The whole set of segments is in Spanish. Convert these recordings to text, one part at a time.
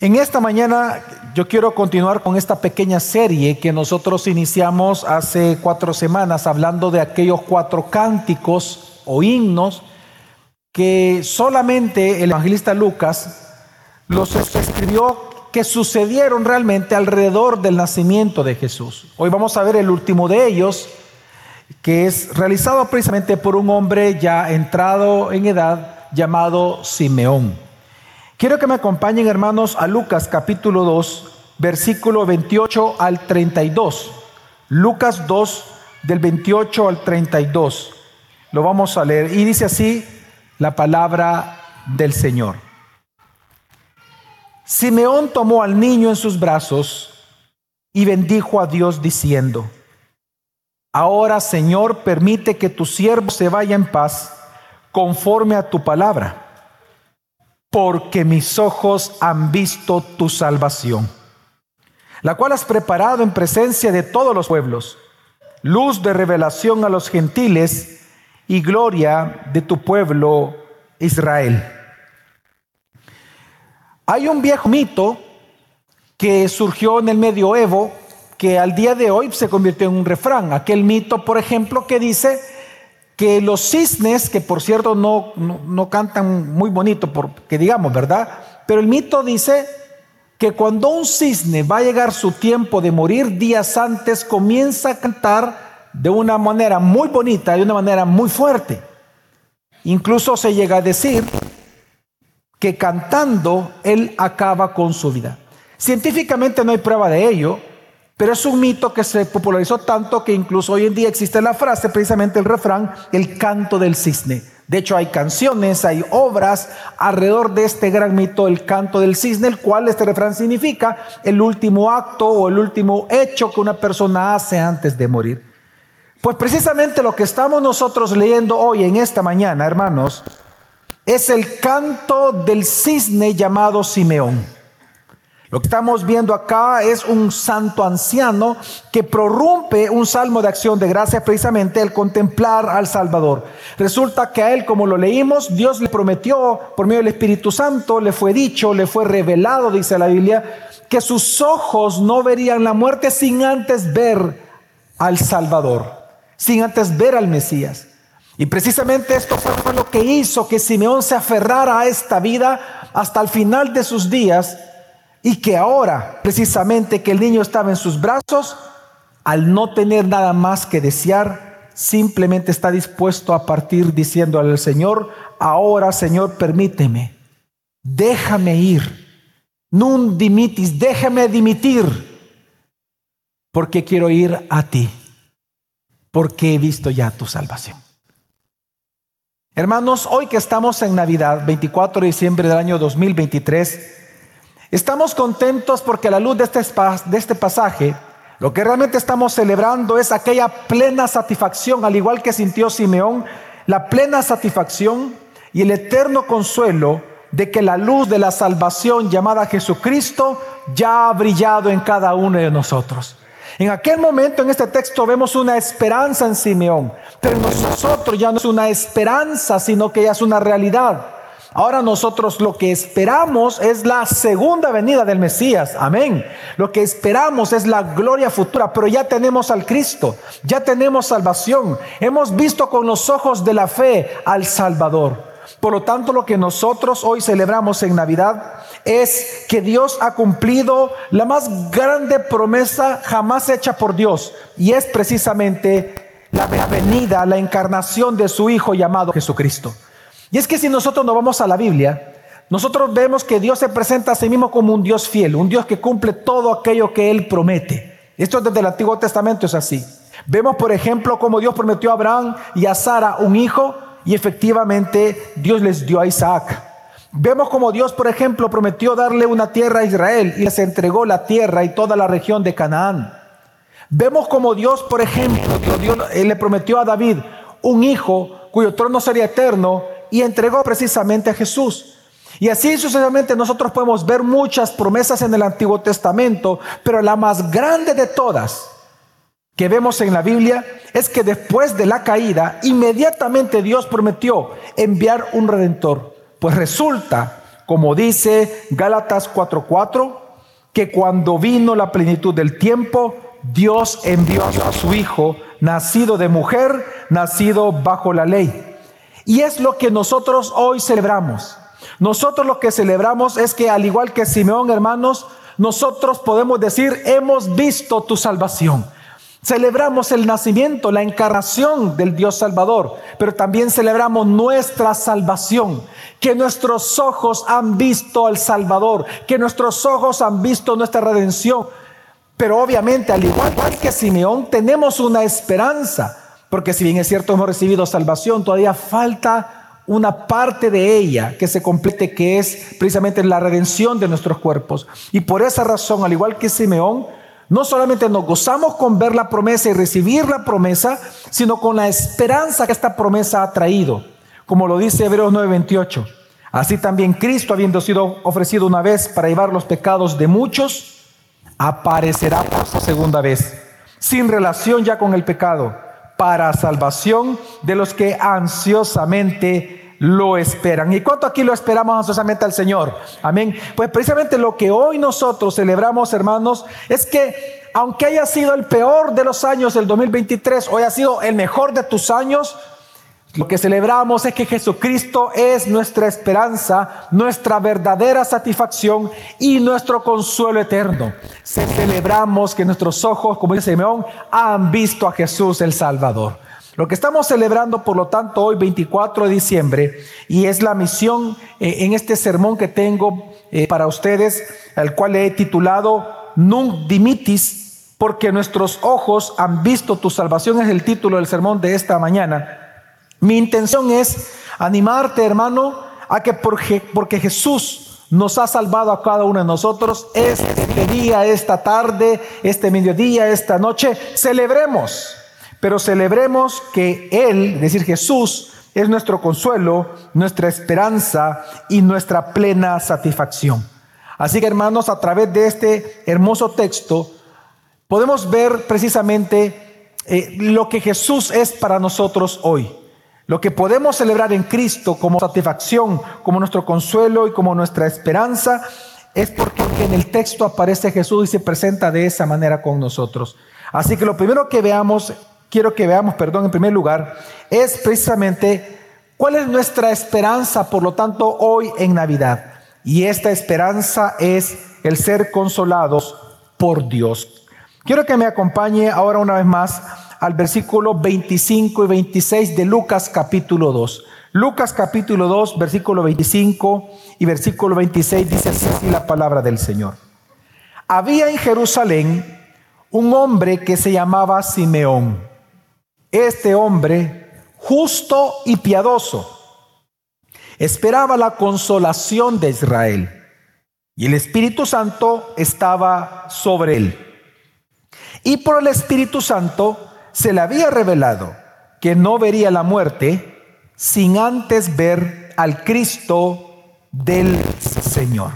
En esta mañana yo quiero continuar con esta pequeña serie que nosotros iniciamos hace cuatro semanas hablando de aquellos cuatro cánticos o himnos que solamente el evangelista Lucas los escribió que sucedieron realmente alrededor del nacimiento de Jesús. Hoy vamos a ver el último de ellos, que es realizado precisamente por un hombre ya entrado en edad llamado Simeón. Quiero que me acompañen, hermanos, a Lucas capítulo 2, versículo 28 al 32. Lucas 2, del 28 al 32. Lo vamos a leer. Y dice así la palabra del Señor. Simeón tomó al niño en sus brazos y bendijo a Dios diciendo, Ahora, Señor, permite que tu siervo se vaya en paz conforme a tu palabra porque mis ojos han visto tu salvación, la cual has preparado en presencia de todos los pueblos, luz de revelación a los gentiles y gloria de tu pueblo Israel. Hay un viejo mito que surgió en el medioevo que al día de hoy se convirtió en un refrán. Aquel mito, por ejemplo, que dice que los cisnes, que por cierto no, no, cantan muy bonito, porque digamos, ¿verdad? Pero el mito dice que cuando un cisne va a llegar su tiempo de morir días antes, comienza a cantar de una manera muy bonita, de una manera muy fuerte. Incluso se llega a decir que cantando él acaba con su vida. Científicamente no hay prueba de ello, pero es un mito que se popularizó tanto que incluso hoy en día existe la frase, precisamente el refrán, el canto del cisne. De hecho, hay canciones, hay obras alrededor de este gran mito, el canto del cisne, el cual este refrán significa el último acto o el último hecho que una persona hace antes de morir. Pues precisamente lo que estamos nosotros leyendo hoy en esta mañana, hermanos, es el canto del cisne llamado Simeón. Lo que estamos viendo acá es un santo anciano que prorrumpe un salmo de acción de gracia precisamente al contemplar al Salvador. Resulta que a él, como lo leímos, Dios le prometió por medio del Espíritu Santo, le fue dicho, le fue revelado, dice la Biblia, que sus ojos no verían la muerte sin antes ver al Salvador, sin antes ver al Mesías. Y precisamente esto fue lo que hizo que Simeón se aferrara a esta vida hasta el final de sus días y que ahora, precisamente que el niño estaba en sus brazos, al no tener nada más que desear, simplemente está dispuesto a partir diciendo al Señor, ahora Señor, permíteme, déjame ir, nun dimitis, déjame dimitir, porque quiero ir a ti, porque he visto ya tu salvación. Hermanos, hoy que estamos en Navidad, 24 de diciembre del año 2023, Estamos contentos porque a la luz de este, de este pasaje, lo que realmente estamos celebrando es aquella plena satisfacción, al igual que sintió Simeón, la plena satisfacción y el eterno consuelo de que la luz de la salvación llamada Jesucristo ya ha brillado en cada uno de nosotros. En aquel momento en este texto vemos una esperanza en Simeón, pero nosotros ya no es una esperanza, sino que ya es una realidad. Ahora nosotros lo que esperamos es la segunda venida del Mesías. Amén. Lo que esperamos es la gloria futura, pero ya tenemos al Cristo, ya tenemos salvación. Hemos visto con los ojos de la fe al Salvador. Por lo tanto, lo que nosotros hoy celebramos en Navidad es que Dios ha cumplido la más grande promesa jamás hecha por Dios. Y es precisamente la venida, la encarnación de su Hijo llamado Jesucristo. Y es que si nosotros nos vamos a la Biblia, nosotros vemos que Dios se presenta a sí mismo como un Dios fiel, un Dios que cumple todo aquello que Él promete. Esto desde el Antiguo Testamento es así. Vemos, por ejemplo, como Dios prometió a Abraham y a Sara un hijo y efectivamente Dios les dio a Isaac. Vemos como Dios, por ejemplo, prometió darle una tierra a Israel y les entregó la tierra y toda la región de Canaán. Vemos como Dios, por ejemplo, Dios, le prometió a David un hijo cuyo trono sería eterno y entregó precisamente a Jesús. Y así sucesivamente nosotros podemos ver muchas promesas en el Antiguo Testamento, pero la más grande de todas que vemos en la Biblia es que después de la caída, inmediatamente Dios prometió enviar un redentor. Pues resulta como dice Gálatas 4:4, que cuando vino la plenitud del tiempo, Dios envió a su Hijo, nacido de mujer, nacido bajo la ley. Y es lo que nosotros hoy celebramos. Nosotros lo que celebramos es que al igual que Simeón, hermanos, nosotros podemos decir, hemos visto tu salvación. Celebramos el nacimiento, la encarnación del Dios Salvador, pero también celebramos nuestra salvación, que nuestros ojos han visto al Salvador, que nuestros ojos han visto nuestra redención. Pero obviamente, al igual que Simeón, tenemos una esperanza, porque si bien es cierto hemos recibido salvación, todavía falta una parte de ella que se complete, que es precisamente la redención de nuestros cuerpos. Y por esa razón, al igual que Simeón, no solamente nos gozamos con ver la promesa y recibir la promesa, sino con la esperanza que esta promesa ha traído, como lo dice Hebreos 9:28. Así también Cristo, habiendo sido ofrecido una vez para llevar los pecados de muchos, aparecerá por segunda vez, sin relación ya con el pecado, para salvación de los que ansiosamente lo esperan. ¿Y cuánto aquí lo esperamos ansiosamente al Señor? Amén. Pues precisamente lo que hoy nosotros celebramos, hermanos, es que aunque haya sido el peor de los años del 2023, hoy ha sido el mejor de tus años, lo que celebramos es que Jesucristo es nuestra esperanza, nuestra verdadera satisfacción y nuestro consuelo eterno. Celebramos que nuestros ojos, como dice Simeón, han visto a Jesús el Salvador. Lo que estamos celebrando, por lo tanto, hoy 24 de diciembre, y es la misión eh, en este sermón que tengo eh, para ustedes, al cual he titulado Nunc Dimitis, porque nuestros ojos han visto tu salvación, es el título del sermón de esta mañana. Mi intención es animarte, hermano, a que porque, porque Jesús nos ha salvado a cada uno de nosotros, este día, esta tarde, este mediodía, esta noche, celebremos pero celebremos que Él, es decir, Jesús, es nuestro consuelo, nuestra esperanza y nuestra plena satisfacción. Así que hermanos, a través de este hermoso texto, podemos ver precisamente eh, lo que Jesús es para nosotros hoy. Lo que podemos celebrar en Cristo como satisfacción, como nuestro consuelo y como nuestra esperanza, es porque en el texto aparece Jesús y se presenta de esa manera con nosotros. Así que lo primero que veamos quiero que veamos, perdón, en primer lugar, es precisamente cuál es nuestra esperanza, por lo tanto, hoy en Navidad. Y esta esperanza es el ser consolados por Dios. Quiero que me acompañe ahora una vez más al versículo 25 y 26 de Lucas capítulo 2. Lucas capítulo 2, versículo 25 y versículo 26 dice así la palabra del Señor. Había en Jerusalén un hombre que se llamaba Simeón este hombre, justo y piadoso, esperaba la consolación de Israel y el Espíritu Santo estaba sobre él. Y por el Espíritu Santo se le había revelado que no vería la muerte sin antes ver al Cristo del Señor.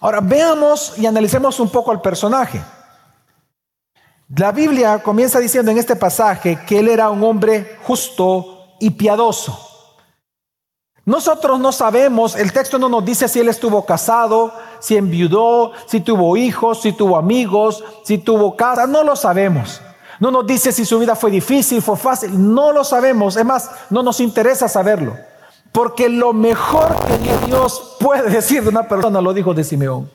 Ahora veamos y analicemos un poco al personaje. La Biblia comienza diciendo en este pasaje que él era un hombre justo y piadoso. Nosotros no sabemos, el texto no nos dice si él estuvo casado, si enviudó, si tuvo hijos, si tuvo amigos, si tuvo casa, no lo sabemos. No nos dice si su vida fue difícil, fue fácil, no lo sabemos. Es más, no nos interesa saberlo. Porque lo mejor que Dios puede decir de una persona lo dijo de Simeón.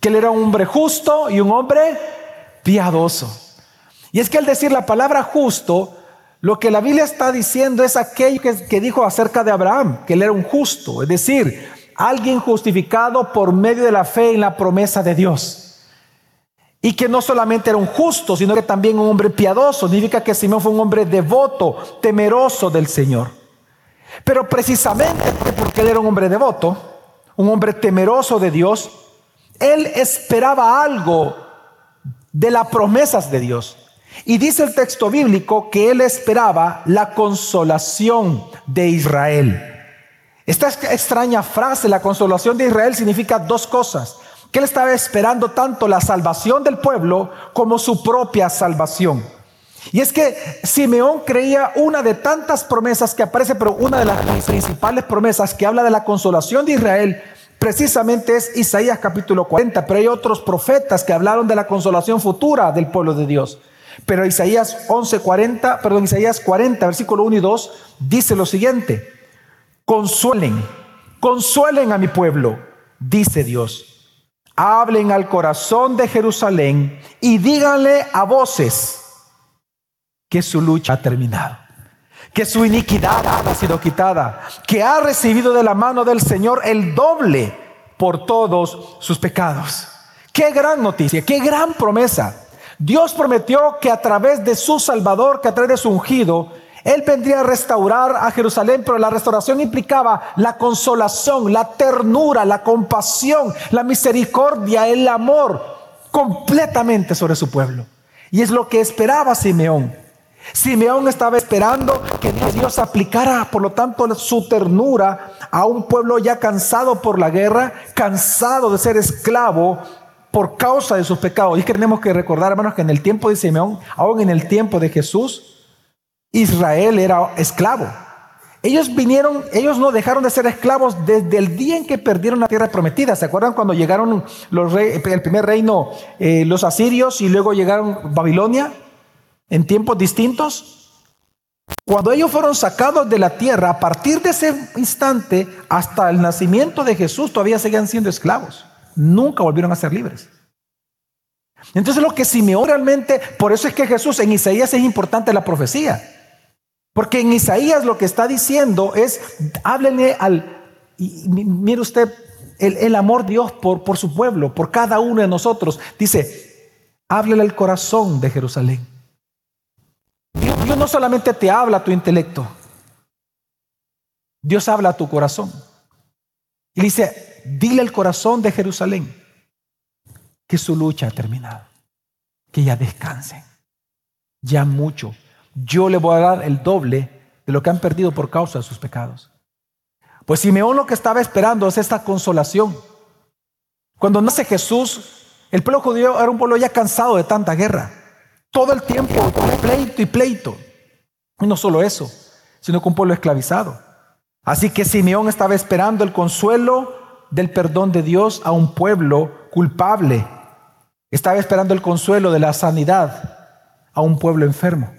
Que él era un hombre justo y un hombre piadoso. Y es que al decir la palabra justo, lo que la Biblia está diciendo es aquello que, dijo acerca de Abraham, que él era un justo, es decir, alguien justificado por medio de la fe en la promesa de Dios. Y que no solamente era un justo, sino que también un hombre piadoso. Significa que Simón fue un hombre devoto, temeroso del Señor. Pero precisamente porque él era un hombre devoto, un hombre temeroso de Dios, él esperaba algo de las promesas de Dios. Y dice el texto bíblico que él esperaba la consolación de Israel. Esta extraña frase, la consolación de Israel, significa dos cosas. Que él estaba esperando tanto la salvación del pueblo como su propia salvación. Y es que Simeón creía una de tantas promesas que aparece, pero una de las principales promesas que habla de la consolación de Israel, precisamente es Isaías capítulo 40, pero hay otros profetas que hablaron de la consolación futura del pueblo de Dios. Pero Isaías 11:40, perdón, Isaías 40, versículo 1 y 2 dice lo siguiente: Consuelen, consuelen a mi pueblo, dice Dios. Hablen al corazón de Jerusalén y díganle a voces que su lucha ha terminado, que su iniquidad ha sido quitada, que ha recibido de la mano del Señor el doble por todos sus pecados. Qué gran noticia, qué gran promesa. Dios prometió que a través de su Salvador, que a través de su ungido, Él vendría a restaurar a Jerusalén, pero la restauración implicaba la consolación, la ternura, la compasión, la misericordia, el amor completamente sobre su pueblo. Y es lo que esperaba Simeón. Simeón estaba esperando que Dios aplicara, por lo tanto, su ternura a un pueblo ya cansado por la guerra, cansado de ser esclavo por causa de sus pecados. Y tenemos que recordar, hermanos, que en el tiempo de Simeón, aún en el tiempo de Jesús, Israel era esclavo. Ellos vinieron, ellos no dejaron de ser esclavos desde el día en que perdieron la tierra prometida. ¿Se acuerdan cuando llegaron el primer reino, eh, los asirios, y luego llegaron Babilonia? en tiempos distintos. Cuando ellos fueron sacados de la tierra, a partir de ese instante hasta el nacimiento de Jesús, todavía seguían siendo esclavos. Nunca volvieron a ser libres. Entonces lo que Simeón realmente, por eso es que Jesús en Isaías es importante la profecía. Porque en Isaías lo que está diciendo es, háblenle al, y, mire usted, el, el, amor de Dios por, por su pueblo, por cada uno de nosotros. Dice, háblele al corazón de Jerusalén. Dios no solamente te habla a tu intelecto, Dios habla a tu corazón. Y dice, dile al corazón de Jerusalén que su lucha ha terminado, que ya descansen, ya mucho. Yo le voy a dar el doble de lo que han perdido por causa de sus pecados. Pues Simeón lo que estaba esperando es esta consolación. Cuando nace Jesús, el pueblo judío era un pueblo ya cansado de tanta guerra. Todo el tiempo, pleito y pleito. Y no solo eso, sino con un pueblo esclavizado. Así que Simeón estaba esperando el consuelo del perdón de Dios a un pueblo culpable. Estaba esperando el consuelo de la sanidad a un pueblo enfermo.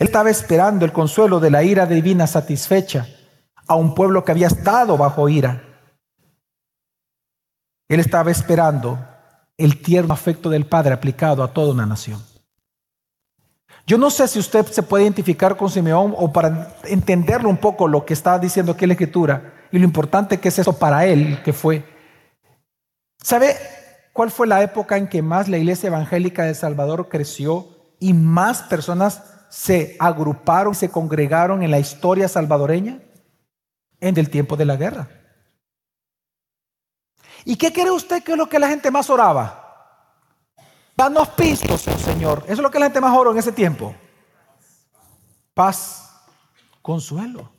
Él estaba esperando el consuelo de la ira divina satisfecha a un pueblo que había estado bajo ira. Él estaba esperando el tierno afecto del Padre aplicado a toda una nación. Yo no sé si usted se puede identificar con Simeón o para entenderlo un poco lo que está diciendo aquí la Escritura y lo importante que es eso para él que fue. ¿Sabe cuál fue la época en que más la iglesia evangélica de Salvador creció y más personas se agruparon, se congregaron en la historia salvadoreña? En el tiempo de la guerra. ¿Y qué cree usted que es lo que la gente más oraba? Danos pistos, Señor. Eso es lo que la gente más oró en ese tiempo. Paz, consuelo.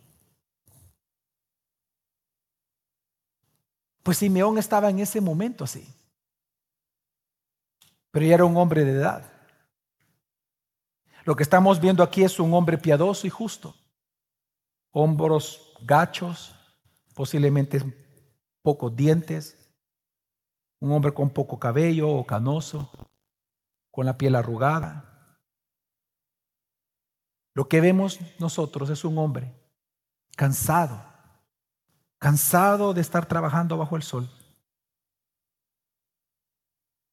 Pues Simeón estaba en ese momento así. Pero ya era un hombre de edad. Lo que estamos viendo aquí es un hombre piadoso y justo. Hombros gachos, posiblemente pocos dientes, un hombre con poco cabello o canoso, con la piel arrugada. Lo que vemos nosotros es un hombre cansado, cansado de estar trabajando bajo el sol,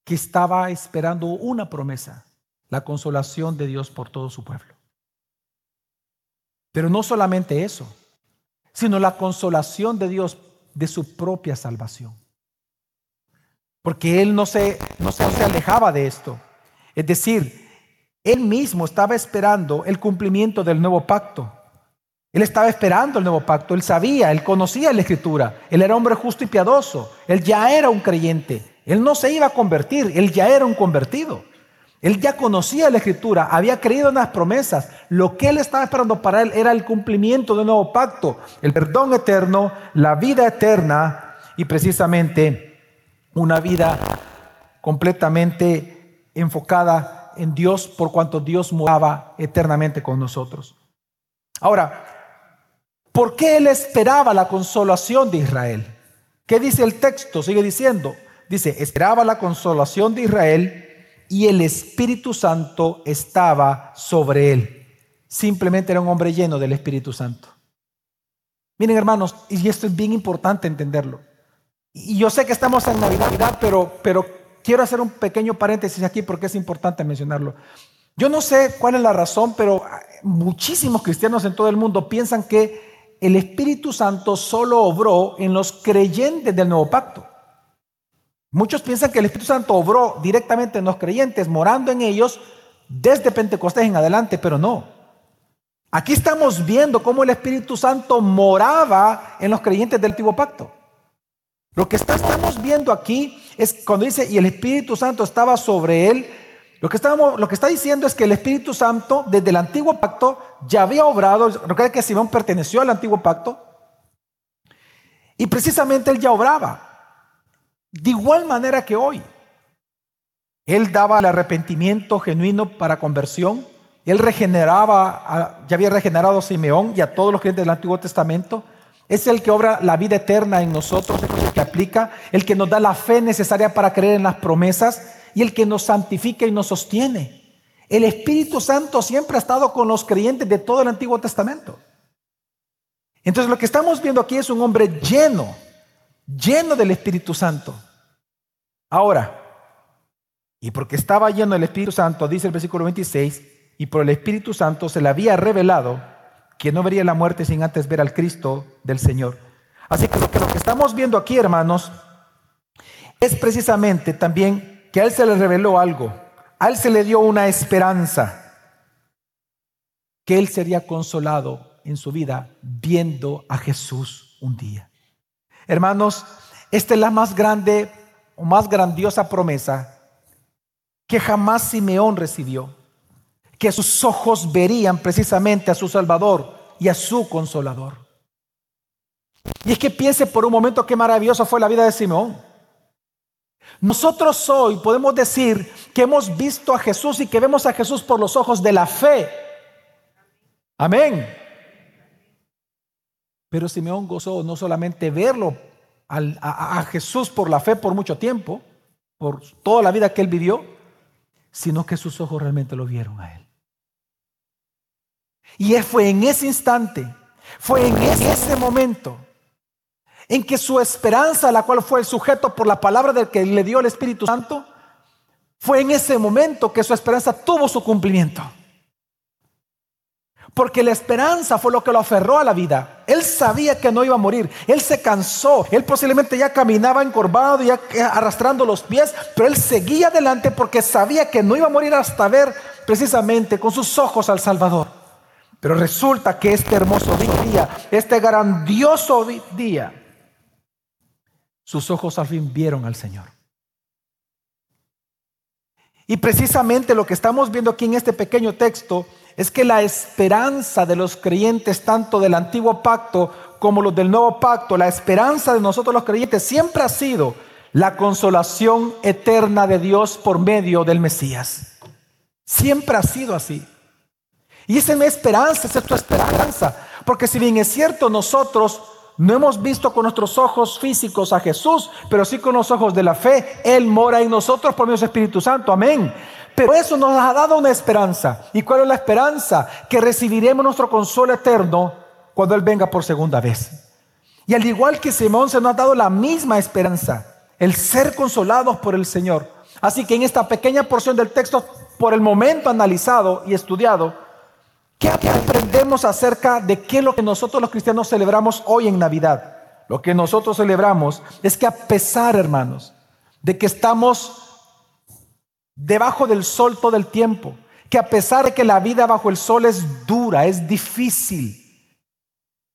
que estaba esperando una promesa, la consolación de Dios por todo su pueblo. Pero no solamente eso, sino la consolación de Dios de su propia salvación. Porque él no se, no se, alejaba de esto. Es decir, él mismo estaba esperando el cumplimiento del nuevo pacto. Él estaba esperando el nuevo pacto, él sabía, él conocía la escritura, él era hombre justo y piadoso, él ya era un creyente, él no se iba a convertir, él ya era un convertido. Él ya conocía la escritura, había creído en las promesas. Lo que él estaba esperando para él era el cumplimiento del nuevo pacto, el perdón eterno, la vida eterna y precisamente una vida completamente enfocada en Dios por cuanto Dios moraba eternamente con nosotros. Ahora, ¿por qué él esperaba la consolación de Israel? ¿Qué dice el texto? Sigue diciendo, dice, esperaba la consolación de Israel y el Espíritu Santo estaba sobre él. Simplemente era un hombre lleno del Espíritu Santo. Miren hermanos, y esto es bien importante entenderlo. Y yo sé que estamos en Navidad, pero, pero quiero hacer un pequeño paréntesis aquí porque es importante mencionarlo. Yo no sé cuál es la razón, pero muchísimos cristianos en todo el mundo piensan que el Espíritu Santo solo obró en los creyentes del nuevo pacto. Muchos piensan que el Espíritu Santo obró directamente en los creyentes, morando en ellos desde Pentecostés en adelante, pero no. Aquí estamos viendo cómo el Espíritu Santo moraba en los creyentes del antiguo pacto. Lo que estamos viendo aquí es cuando dice, y el Espíritu Santo estaba sobre él, lo que, está diciendo es que el Espíritu Santo desde el antiguo pacto ya había obrado, recuerda que Simón perteneció al antiguo pacto, y precisamente él ya obraba. De igual manera que hoy. Él daba el arrepentimiento genuino para conversión. Él regeneraba, ya había regenerado a Simeón y a todos los creyentes del Antiguo Testamento. Es el que obra la vida eterna en nosotros, el que aplica, el que nos da la fe necesaria para creer en las promesas y el que nos santifica y nos sostiene. El Espíritu Santo siempre ha estado con los creyentes de todo el Antiguo Testamento. Entonces lo que estamos viendo aquí es un hombre lleno lleno del Espíritu Santo. Ahora, y porque estaba lleno del Espíritu Santo, dice el versículo 26, y por el Espíritu Santo se le había revelado que no vería la muerte sin antes ver al Cristo del Señor. Así que lo que, lo que estamos viendo aquí, hermanos, es precisamente también que a Él se le reveló algo, a Él se le dio una esperanza, que Él sería consolado en su vida viendo a Jesús un día. Hermanos, esta es la más grande o más grandiosa promesa que jamás Simeón recibió, que sus ojos verían precisamente a su Salvador y a su Consolador. Y es que piense por un momento qué maravillosa fue la vida de Simeón. Nosotros hoy podemos decir que hemos visto a Jesús y que vemos a Jesús por los ojos de la fe. Amén. Pero Simeón gozó no solamente verlo a, Jesús por la fe por mucho tiempo, por toda la vida que él vivió, sino que sus ojos realmente lo vieron a él. Y fue en ese instante, fue en ese momento en que su esperanza, la cual fue el sujeto por la palabra del que le dio el Espíritu Santo, fue en ese momento que su esperanza tuvo su cumplimiento. Porque la esperanza fue lo que lo aferró a la vida. Él sabía que no iba a morir. Él se cansó. Él posiblemente ya caminaba encorvado, ya arrastrando los pies, pero él seguía adelante porque sabía que no iba a morir hasta ver precisamente con sus ojos al Salvador. Pero resulta que este hermoso día, este grandioso día, sus ojos al fin vieron al Señor. Y precisamente lo que estamos viendo aquí en este pequeño texto es que la esperanza de los creyentes, tanto del antiguo pacto como los del nuevo pacto, la esperanza de nosotros los creyentes siempre ha sido la consolación eterna de Dios por medio del Mesías. Siempre ha sido así. Y esa es mi esperanza, esa es tu esperanza. Porque si bien es cierto, nosotros no hemos visto con nuestros ojos físicos a Jesús, pero sí con los ojos de la fe. Él mora en nosotros por medio del Espíritu Santo. Amén. Pero eso nos ha dado una esperanza. ¿Y cuál es la esperanza? Que recibiremos nuestro consuelo eterno cuando Él venga por segunda vez. Y al igual que Simón se nos ha dado la misma esperanza, el ser consolados por el Señor. Así que en esta pequeña porción del texto, por el momento analizado y estudiado, ¿qué aprendemos acerca de qué es lo que nosotros los cristianos celebramos hoy en Navidad? Lo que nosotros celebramos es que a pesar, hermanos, de que estamos debajo del sol todo el tiempo, que a pesar de que la vida bajo el sol es dura, es difícil,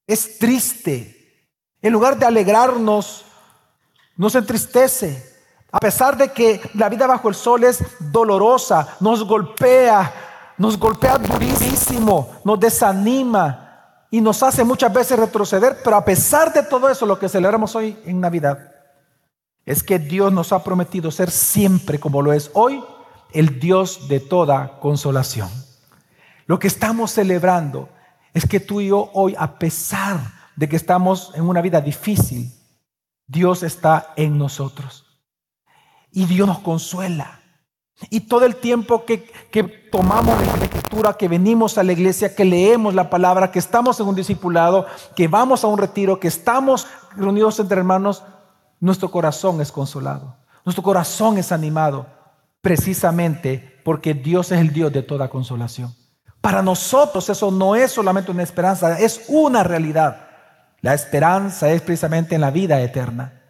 es triste, en lugar de alegrarnos, nos entristece. A pesar de que la vida bajo el sol es dolorosa, nos golpea, nos golpea durísimo, nos desanima y nos hace muchas veces retroceder, pero a pesar de todo eso, lo que celebramos hoy en Navidad es que Dios nos ha prometido ser siempre como lo es hoy el Dios de toda consolación. Lo que estamos celebrando es que tú y yo hoy, a pesar de que estamos en una vida difícil, Dios está en nosotros. Y Dios nos consuela. Y todo el tiempo que, que tomamos la escritura, que venimos a la iglesia, que leemos la palabra, que estamos en un discipulado, que vamos a un retiro, que estamos reunidos entre hermanos, nuestro corazón es consolado. Nuestro corazón es animado precisamente porque Dios es el Dios de toda consolación. Para nosotros eso no es solamente una esperanza, es una realidad. La esperanza es precisamente en la vida eterna.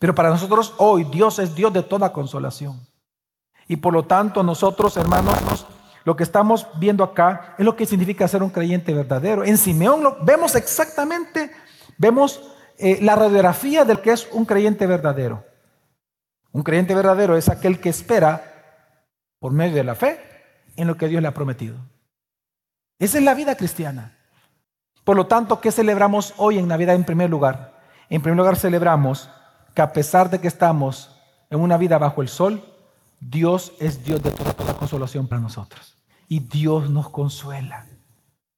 Pero para nosotros hoy Dios es Dios de toda consolación. Y por lo tanto nosotros, hermanos, lo que estamos viendo acá es lo que significa ser un creyente verdadero. En Simeón lo vemos exactamente, vemos eh, la radiografía del que es un creyente verdadero. Un creyente verdadero es aquel que espera por medio de la fe en lo que Dios le ha prometido. Esa es la vida cristiana. Por lo tanto, ¿qué celebramos hoy en Navidad en primer lugar? En primer lugar celebramos que a pesar de que estamos en una vida bajo el sol, Dios es Dios de toda, toda consolación para nosotros. Y Dios nos consuela.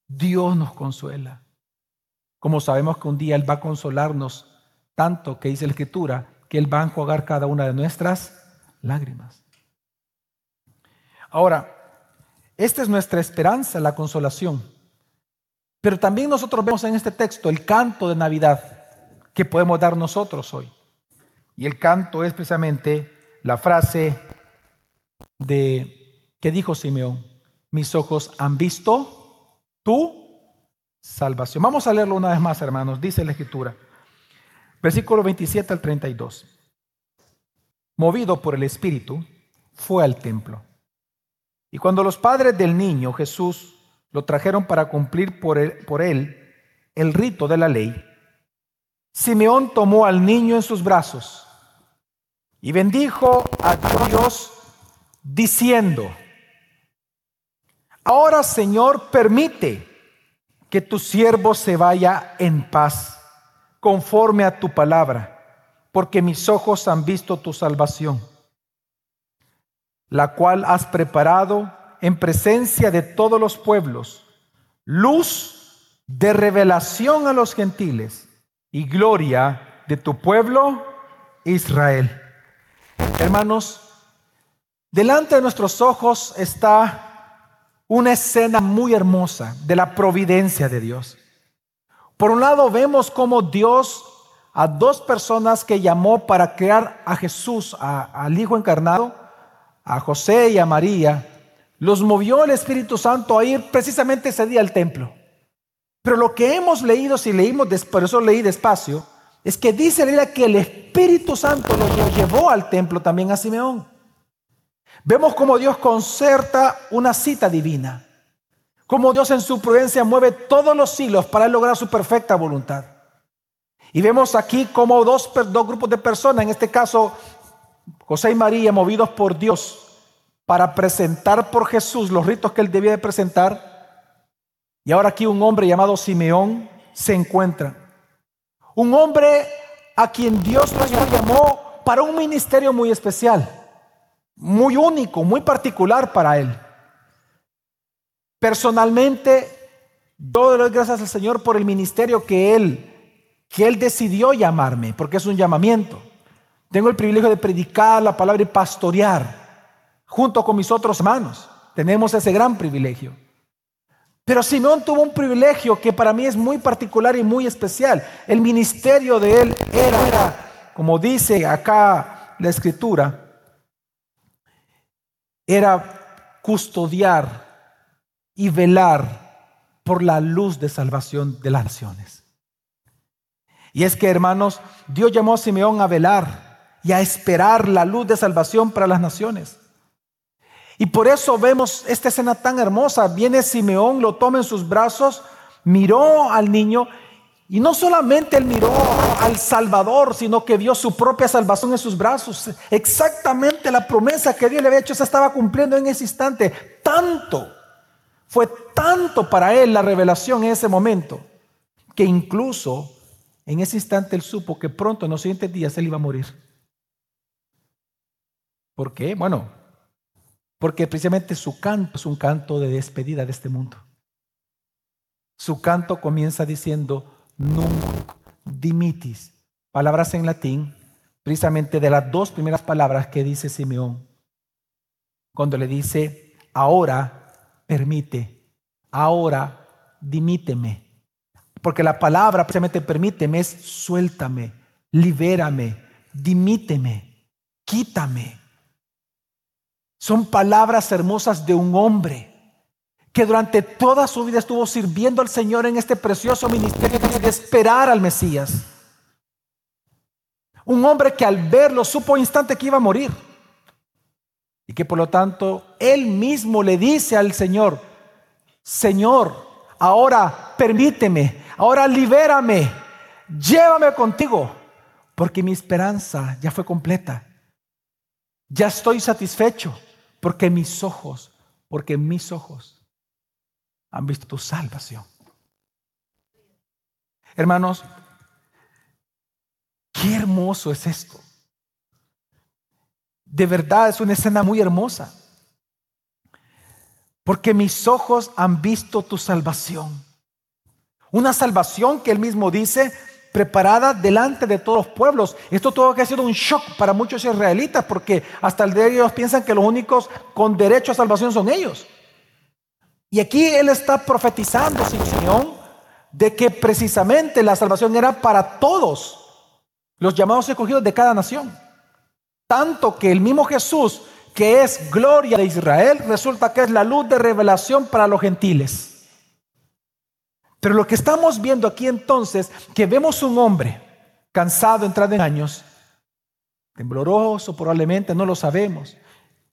Dios nos consuela. Como sabemos que un día Él va a consolarnos tanto que dice la Escritura, que Él va a enjuagar cada una de nuestras lágrimas. Ahora, esta es nuestra esperanza, la consolación. Pero también nosotros vemos en este texto el canto de Navidad que podemos dar nosotros hoy. Y el canto es precisamente la frase de que dijo Simeón, mis ojos han visto tu salvación. Vamos a leerlo una vez más, hermanos, dice la escritura. Versículo 27 al 32. Movido por el Espíritu, fue al templo. Y cuando los padres del niño Jesús lo trajeron para cumplir por él, por él el rito de la ley, Simeón tomó al niño en sus brazos y bendijo a Dios diciendo, ahora Señor, permite que tu siervo se vaya en paz, conforme a tu palabra, porque mis ojos han visto tu salvación la cual has preparado en presencia de todos los pueblos, luz de revelación a los gentiles y gloria de tu pueblo Israel. Hermanos, delante de nuestros ojos está una escena muy hermosa de la providencia de Dios. Por un lado vemos cómo Dios a dos personas que llamó para crear a Jesús, al Hijo encarnado, a José y a María, los movió el Espíritu Santo a ir precisamente ese día al templo. Pero lo que hemos leído, si leímos, por eso leí despacio, es que dice la que el Espíritu Santo lo llevó al templo también a Simeón. Vemos cómo Dios concerta una cita divina, cómo Dios en su prudencia mueve todos los hilos para lograr su perfecta voluntad. Y vemos aquí como dos, dos grupos de personas, en este caso José y María, movidos por Dios para presentar por Jesús los ritos que él debía de presentar, y ahora aquí un hombre llamado Simeón se encuentra. Un hombre a quien Dios nos llamó para un ministerio muy especial, muy único, muy particular para él. Personalmente, doy las gracias al Señor por el ministerio que él que él decidió llamarme, porque es un llamamiento. Tengo el privilegio de predicar la palabra y pastorear junto con mis otros hermanos. Tenemos ese gran privilegio. Pero Simón tuvo un privilegio que para mí es muy particular y muy especial. El ministerio de él era, como dice acá la escritura, era custodiar y velar por la luz de salvación de las naciones. Y es que, hermanos, Dios llamó a Simeón a velar y a esperar la luz de salvación para las naciones. Y por eso vemos esta escena tan hermosa. Viene Simeón, lo toma en sus brazos, miró al niño y no solamente él miró al Salvador, sino que vio su propia salvación en sus brazos. Exactamente la promesa que Dios le había hecho se estaba cumpliendo en ese instante. Tanto, fue tanto para él la revelación en ese momento, que incluso en ese instante él supo que pronto en los siguientes días él iba a morir. ¿Por qué? Bueno, Porque precisamente su canto es un canto de despedida de este mundo. Su canto comienza diciendo, nunc dimitis, palabras en latín, precisamente de las dos primeras palabras que dice Simeón. Cuando le dice, ahora permite, ahora dimíteme. Porque la palabra precisamente permíteme es suéltame, libérame, dimíteme, quítame. Son palabras hermosas de un hombre que durante toda su vida estuvo sirviendo al Señor en este precioso ministerio de esperar al Mesías. Un hombre que al verlo supo instante que iba a morir. Y que por lo tanto él mismo le dice al Señor, Señor, ahora permíteme, ahora libérame, llévame contigo, porque mi esperanza ya fue completa. Ya estoy satisfecho, porque mis ojos, porque mis ojos han visto tu salvación. Hermanos, qué hermoso es esto. De verdad es una escena muy hermosa. Porque mis ojos han visto tu salvación. Una salvación que él mismo dice, preparada delante de todos los pueblos. Esto tuvo que ha sido un shock para muchos israelitas porque hasta el día de ellos piensan que los únicos con derecho a salvación son ellos. Y aquí él está profetizando, Simeón, de que precisamente la salvación era para todos los llamados escogidos de cada nación. Tanto que el mismo Jesús, que es gloria de Israel, resulta que es la luz de revelación para los gentiles. Pero lo que estamos viendo aquí entonces, que vemos un hombre cansado, entrado en años, tembloroso probablemente, no lo sabemos.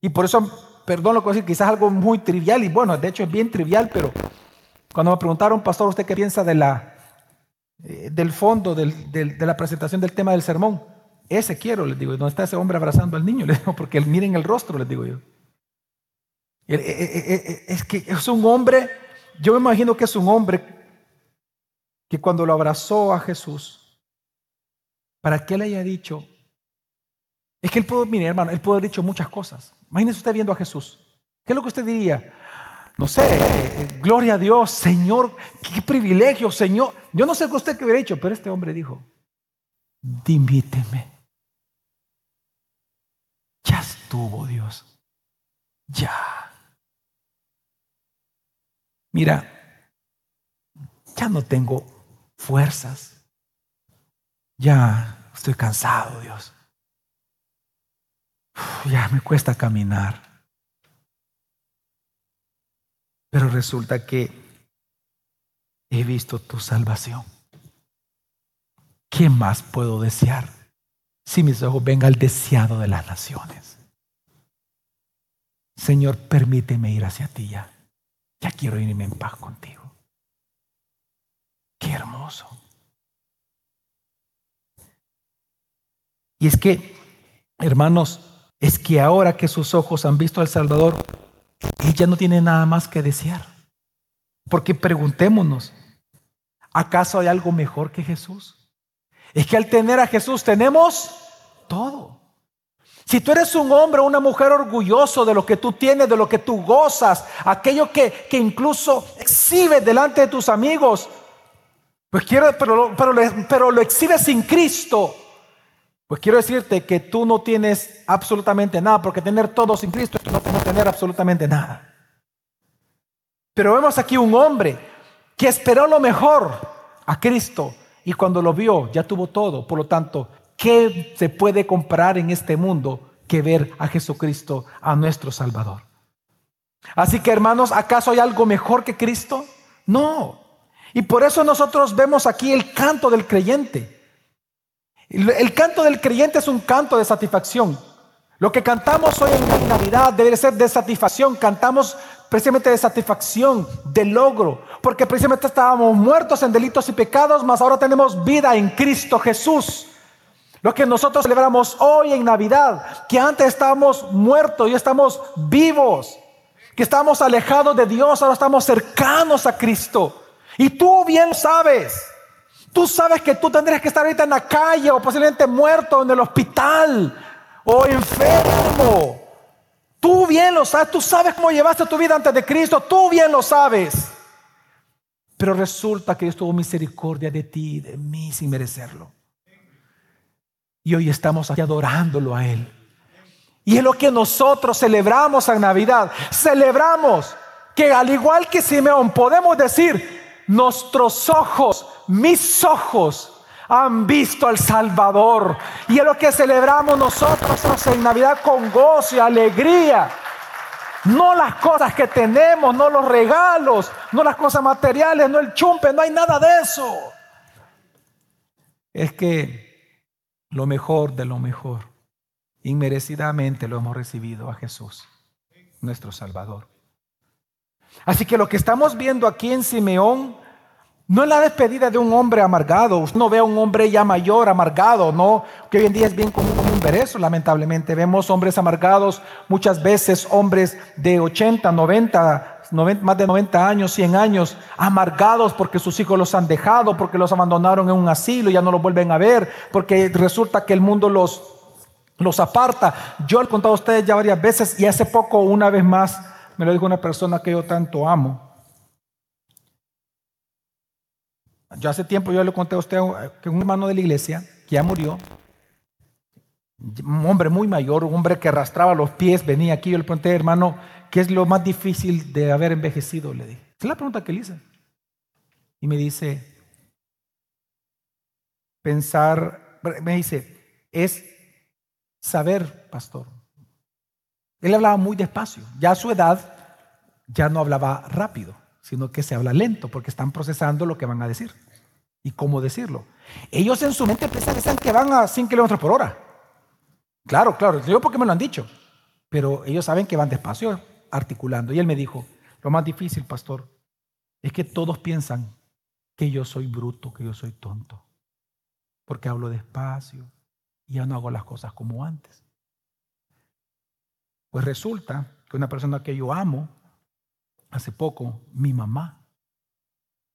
Y por eso, perdón lo que voy a decir, quizás algo muy trivial, y bueno, de hecho es bien trivial, pero cuando me preguntaron, pastor, ¿usted qué piensa de la, eh, del fondo de la presentación del tema del sermón? Ese quiero, les digo, ¿dónde está ese hombre abrazando al niño? Les digo, porque miren el rostro, les digo yo. Eh, eh, es que es un hombre, yo me imagino que es un hombre que cuando lo abrazó a Jesús, para que él haya dicho, es que él pudo, mire hermano, él pudo haber dicho muchas cosas. Imagínese usted viendo a Jesús. ¿Qué es lo que usted diría? No sé, gloria a Dios, Señor, qué privilegio, Señor. Yo no sé qué usted que hubiera dicho, pero este hombre dijo, dimíteme. Ya estuvo Dios. Ya. Mira, ya no tengo fuerzas. Ya estoy cansado, Dios. Ya me cuesta caminar. Pero resulta que he visto tu salvación. ¿Qué más puedo desear? si mis ojos ven al deseado de las naciones. Señor, permíteme ir hacia ti ya. Ya quiero irme en paz contigo. Qué hermoso. Y es que, hermanos, es que ahora que sus ojos han visto al Salvador, ella no tiene nada más que desear. Porque preguntémonos, ¿acaso hay algo mejor que Jesús? Es que al tener a Jesús tenemos todo. Si tú eres un hombre o una mujer orgulloso de lo que tú tienes, de lo que tú gozas, aquello que, incluso exhibes delante de tus amigos, pues quiero, pero, pero, pero lo exhibes sin Cristo. Pues quiero decirte que tú no tienes absolutamente nada, porque tener todo sin Cristo es no tener absolutamente nada. Pero vemos aquí un hombre que esperó lo mejor a Cristo y cuando lo vio ya tuvo todo. Por lo tanto, ¿qué se puede comprar en este mundo que ver a Jesucristo, a nuestro Salvador? Así que hermanos, ¿acaso hay algo mejor que Cristo? No. Y por eso nosotros vemos aquí el canto del creyente. El canto del creyente es un canto de satisfacción. Lo que cantamos hoy en Navidad debe ser de satisfacción. Cantamos precisamente de satisfacción, de logro, porque precisamente estábamos muertos en delitos y pecados, mas ahora tenemos vida en Cristo Jesús. Lo que nosotros celebramos hoy en Navidad, que antes estábamos muertos y estamos vivos, que estamos alejados de Dios, ahora estamos cercanos a Cristo. Y tú bien sabes, tú sabes que tú tendrías que estar ahorita en la calle o posiblemente muerto en el hospital o enfermo. Tú bien lo sabes, tú sabes cómo llevaste tu vida antes de Cristo, tú bien lo sabes. Pero resulta que Dios tuvo misericordia de ti y de mí sin merecerlo. Y hoy estamos aquí adorándolo a Él. Y es lo que nosotros celebramos en Navidad. Celebramos que al igual que Simeón podemos decir, nuestros ojos, mis ojos, han visto al Salvador. Y es lo que celebramos nosotros en Navidad con gozo y alegría. No las cosas que tenemos, no los regalos, no las cosas materiales, no el chumpe, no hay nada de eso. Es que lo mejor de lo mejor, inmerecidamente lo hemos recibido a Jesús, nuestro Salvador. Así que lo que estamos viendo aquí en Simeón no es la despedida de un hombre amargado. Usted no ve a un hombre ya mayor amargado, no, que hoy en día es bien común, ver eso, lamentablemente. Vemos hombres amargados, muchas veces hombres de 80, 90, 90, más de 90 años, 100 años, amargados porque sus hijos los han dejado, porque los abandonaron en un asilo y ya no los vuelven a ver, porque resulta que el mundo los, los aparta. Yo he contado a ustedes ya varias veces y hace poco, una vez más, me lo dijo una persona que yo tanto amo. Yo hace tiempo yo le conté a usted que un hermano de la iglesia que ya murió, un hombre muy mayor, un hombre que arrastraba los pies, venía aquí, yo le pregunté, hermano, ¿qué es lo más difícil de haber envejecido? Le dije. Es la pregunta que le hice. Y me dice, pensar, me dice, es saber, pastor. Él hablaba muy despacio. Ya a su edad, ya no hablaba rápido sino que se habla lento porque están procesando lo que van a decir y cómo decirlo. Ellos en su mente piensan que van a 100 kilómetros por hora. Claro, claro, yo porque me lo han dicho, pero ellos saben que van despacio articulando. Y él me dijo, lo más difícil, pastor, es que todos piensan que yo soy bruto, que yo soy tonto, porque hablo despacio y ya no hago las cosas como antes. Pues resulta que una persona que yo amo, hace poco, mi mamá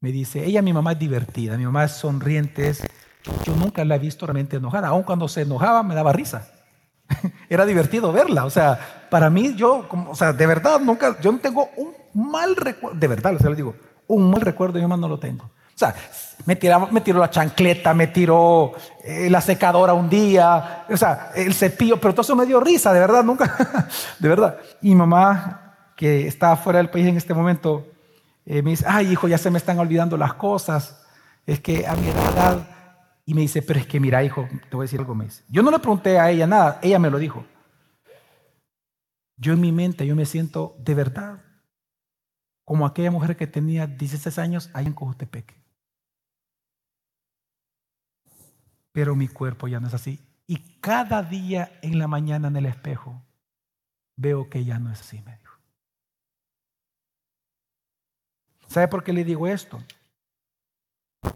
me dice, ella, mi mamá es divertida, mi mamá es sonriente, yo nunca la he visto realmente enojada, aun cuando se enojaba me daba risa. Era divertido verla, o sea, para mí yo, o sea, de verdad nunca, yo no tengo un mal recuerdo, de verdad, les digo, un mal recuerdo mi mamá no lo tengo. O sea, me, tiraba, me tiró la chancleta, me tiró eh, la secadora un día, o sea, el cepillo, pero todo eso me dio risa, de verdad, nunca, de verdad. Y mi mamá que está fuera del país en este momento, eh, me dice, ay hijo, ya se me están olvidando las cosas, es que a mi edad, y me dice, pero es que mira hijo, te voy a decir algo, me dice. Yo no le pregunté a ella nada, ella me lo dijo. Yo en mi mente, yo me siento de verdad como aquella mujer que tenía 16 años ahí en Cojutepec. Pero mi cuerpo ya no es así. Y cada día en la mañana en el espejo veo que ya no es así, me dijo. ¿Sabe por qué le digo esto?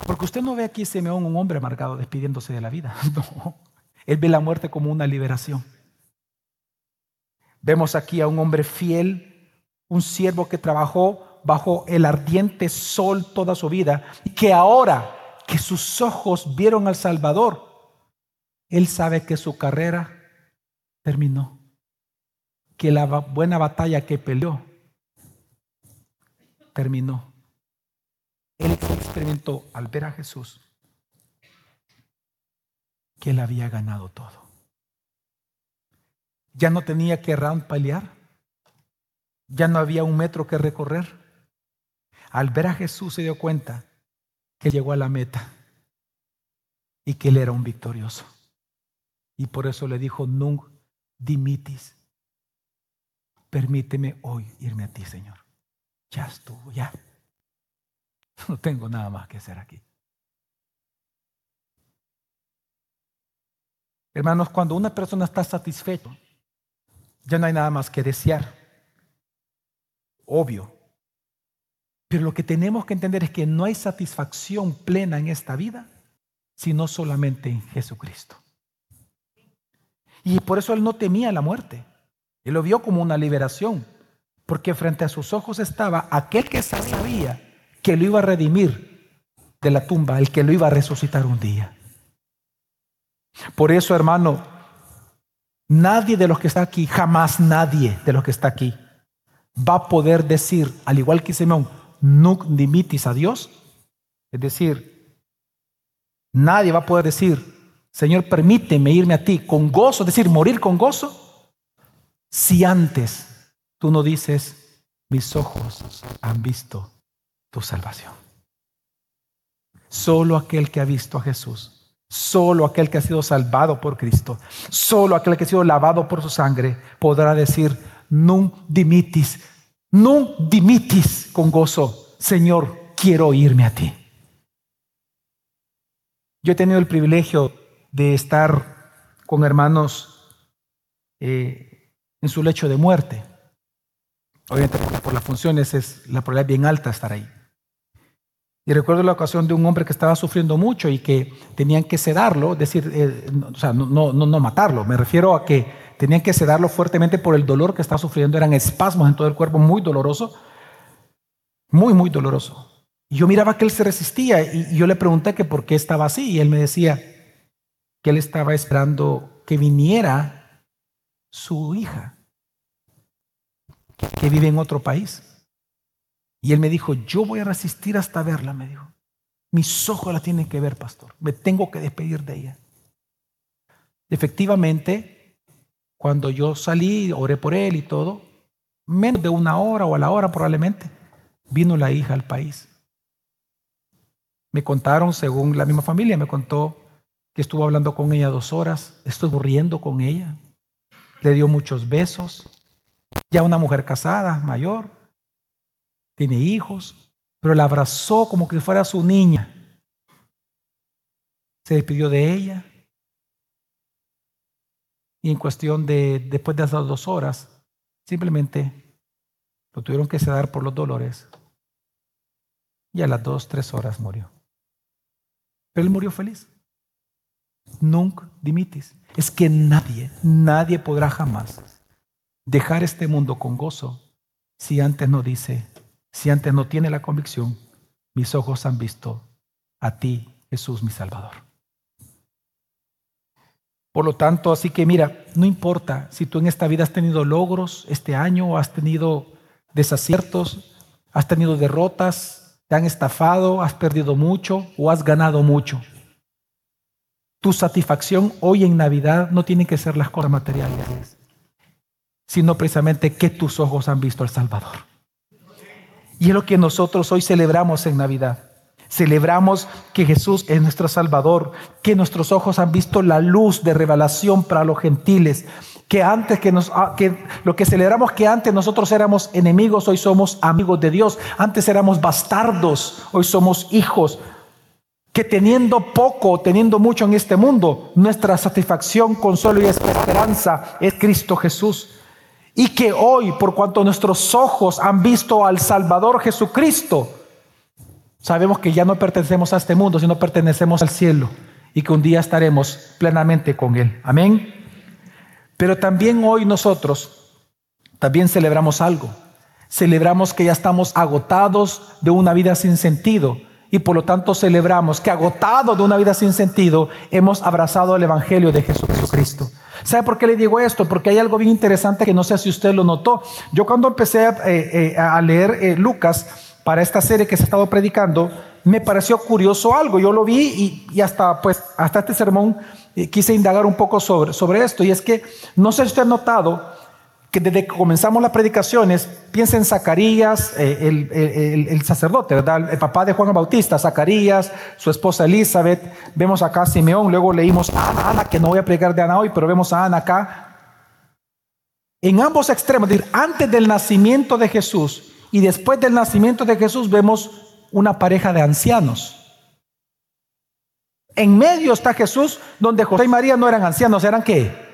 Porque usted no ve aquí Simeón un hombre amargado despidiéndose de la vida. No. Él ve la muerte como una liberación. Vemos aquí a un hombre fiel, un siervo que trabajó bajo el ardiente sol toda su vida y que ahora que sus ojos vieron al Salvador, él sabe que su carrera terminó, que la buena batalla que peleó terminó. Él experimentó al ver a Jesús que él había ganado todo. Ya no tenía que rampalear, ya no había un metro que recorrer. Al ver a Jesús se dio cuenta que llegó a la meta y que él era un victorioso. Y por eso le dijo, Nunc dimitis, permíteme hoy irme a ti, Señor ya estuvo, ya. No tengo nada más que hacer aquí. Hermanos, cuando una persona está satisfecha, ya no hay nada más que desear. Obvio. Pero lo que tenemos que entender es que no hay satisfacción plena en esta vida, sino solamente en Jesucristo. Y por eso él no temía la muerte. Él lo vio como una liberación porque frente a sus ojos estaba aquel que sabía que lo iba a redimir de la tumba, el que lo iba a resucitar un día. Por eso, hermano, Nadie de los que está aquí, jamás nadie de los que está aquí, va a poder decir, al igual que Simeón, nunc dimitis a Dios. Es decir, nadie va a poder decir, Señor, permíteme irme a ti con gozo, es decir, morir con gozo, si antes tú no dices, mis ojos han visto tu salvación. Solo aquel que ha visto a Jesús, solo aquel que ha sido salvado por Cristo, solo aquel que ha sido lavado por su sangre, podrá decir, nunc dimitis, nunc dimitis con gozo, Señor, quiero irme a ti. Yo he tenido el privilegio de estar con hermanos eh, en su lecho de muerte. Obviamente por, las funciones es la probabilidad bien alta estar ahí. Y recuerdo la ocasión de un hombre que estaba sufriendo mucho y que tenían que sedarlo, decir, eh, o sea, no, no, no matarlo, me refiero a que tenían que sedarlo fuertemente por el dolor que estaba sufriendo, eran espasmos en todo el cuerpo, muy doloroso, muy, muy doloroso. Y yo miraba que él se resistía y yo le pregunté que por qué estaba así y él me decía que él estaba esperando que viniera su hija, que vive en otro país. Y él me dijo, yo voy a resistir hasta verla, me dijo. Mis ojos la tienen que ver, pastor. Me tengo que despedir de ella. Efectivamente, cuando yo salí, oré por él y todo, menos de una hora o a la hora probablemente, vino la hija al país. Me contaron, según la misma familia, me contó que estuvo hablando con ella dos horas, estuvo riendo con ella, le dio muchos besos, ya una mujer casada, mayor, tiene hijos, pero la abrazó como que fuera su niña. Se despidió de ella. Y en cuestión de, después de esas dos horas, simplemente lo tuvieron que sedar por los dolores. Y a las dos, tres horas murió. Pero él murió feliz. Nunca dimitis. Es que nadie, nadie podrá jamás dejar este mundo con gozo si antes no dice, si antes no tiene la convicción, mis ojos han visto a ti, Jesús, mi Salvador. Por lo tanto, así que mira, no importa si tú en esta vida has tenido logros este año, has tenido desaciertos, has tenido derrotas, te han estafado, has perdido mucho o has ganado mucho. Tu satisfacción hoy en Navidad no tiene que ser las cosas materiales, sino precisamente que tus ojos han visto al Salvador. Y es lo que nosotros hoy celebramos en Navidad. Celebramos que Jesús es nuestro Salvador, que nuestros ojos han visto la luz de revelación para los gentiles, que antes que nos ah, que lo que celebramos que antes nosotros éramos enemigos, hoy somos amigos de Dios, antes éramos bastardos, hoy somos hijos, que teniendo poco, teniendo mucho en este mundo, nuestra satisfacción, consuelo y esperanza es Cristo Jesús. Y que hoy, por cuanto nuestros ojos han visto al Salvador Jesucristo, sabemos que ya no pertenecemos a este mundo, sino pertenecemos al cielo y que un día estaremos plenamente con Él. Amén. Pero también hoy nosotros, también celebramos algo. Celebramos que ya estamos agotados de una vida sin sentido y por lo tanto celebramos que agotado de una vida sin sentido, hemos abrazado el Evangelio de Jesucristo. ¿Sabe por qué le digo esto? Porque hay algo bien interesante que no sé si usted lo notó. Yo cuando empecé a, eh, eh, leer eh, Lucas para esta serie que se ha estado predicando, me pareció curioso algo. Yo lo vi y, hasta, pues, hasta este sermón quise indagar un poco sobre, sobre esto. Y es que no sé si usted ha notado que desde que comenzamos las predicaciones, piensa en Zacarías, eh, el, sacerdote, ¿verdad? El papá de Juan Bautista, Zacarías, su esposa Elizabeth, vemos acá a Simeón, luego leímos a Ana, que no voy a predicar de Ana hoy, pero vemos a Ana acá. En ambos extremos, decir, antes del nacimiento de Jesús y después del nacimiento de Jesús, vemos una pareja de ancianos. En medio está Jesús, donde José y María no eran ancianos, eran qué?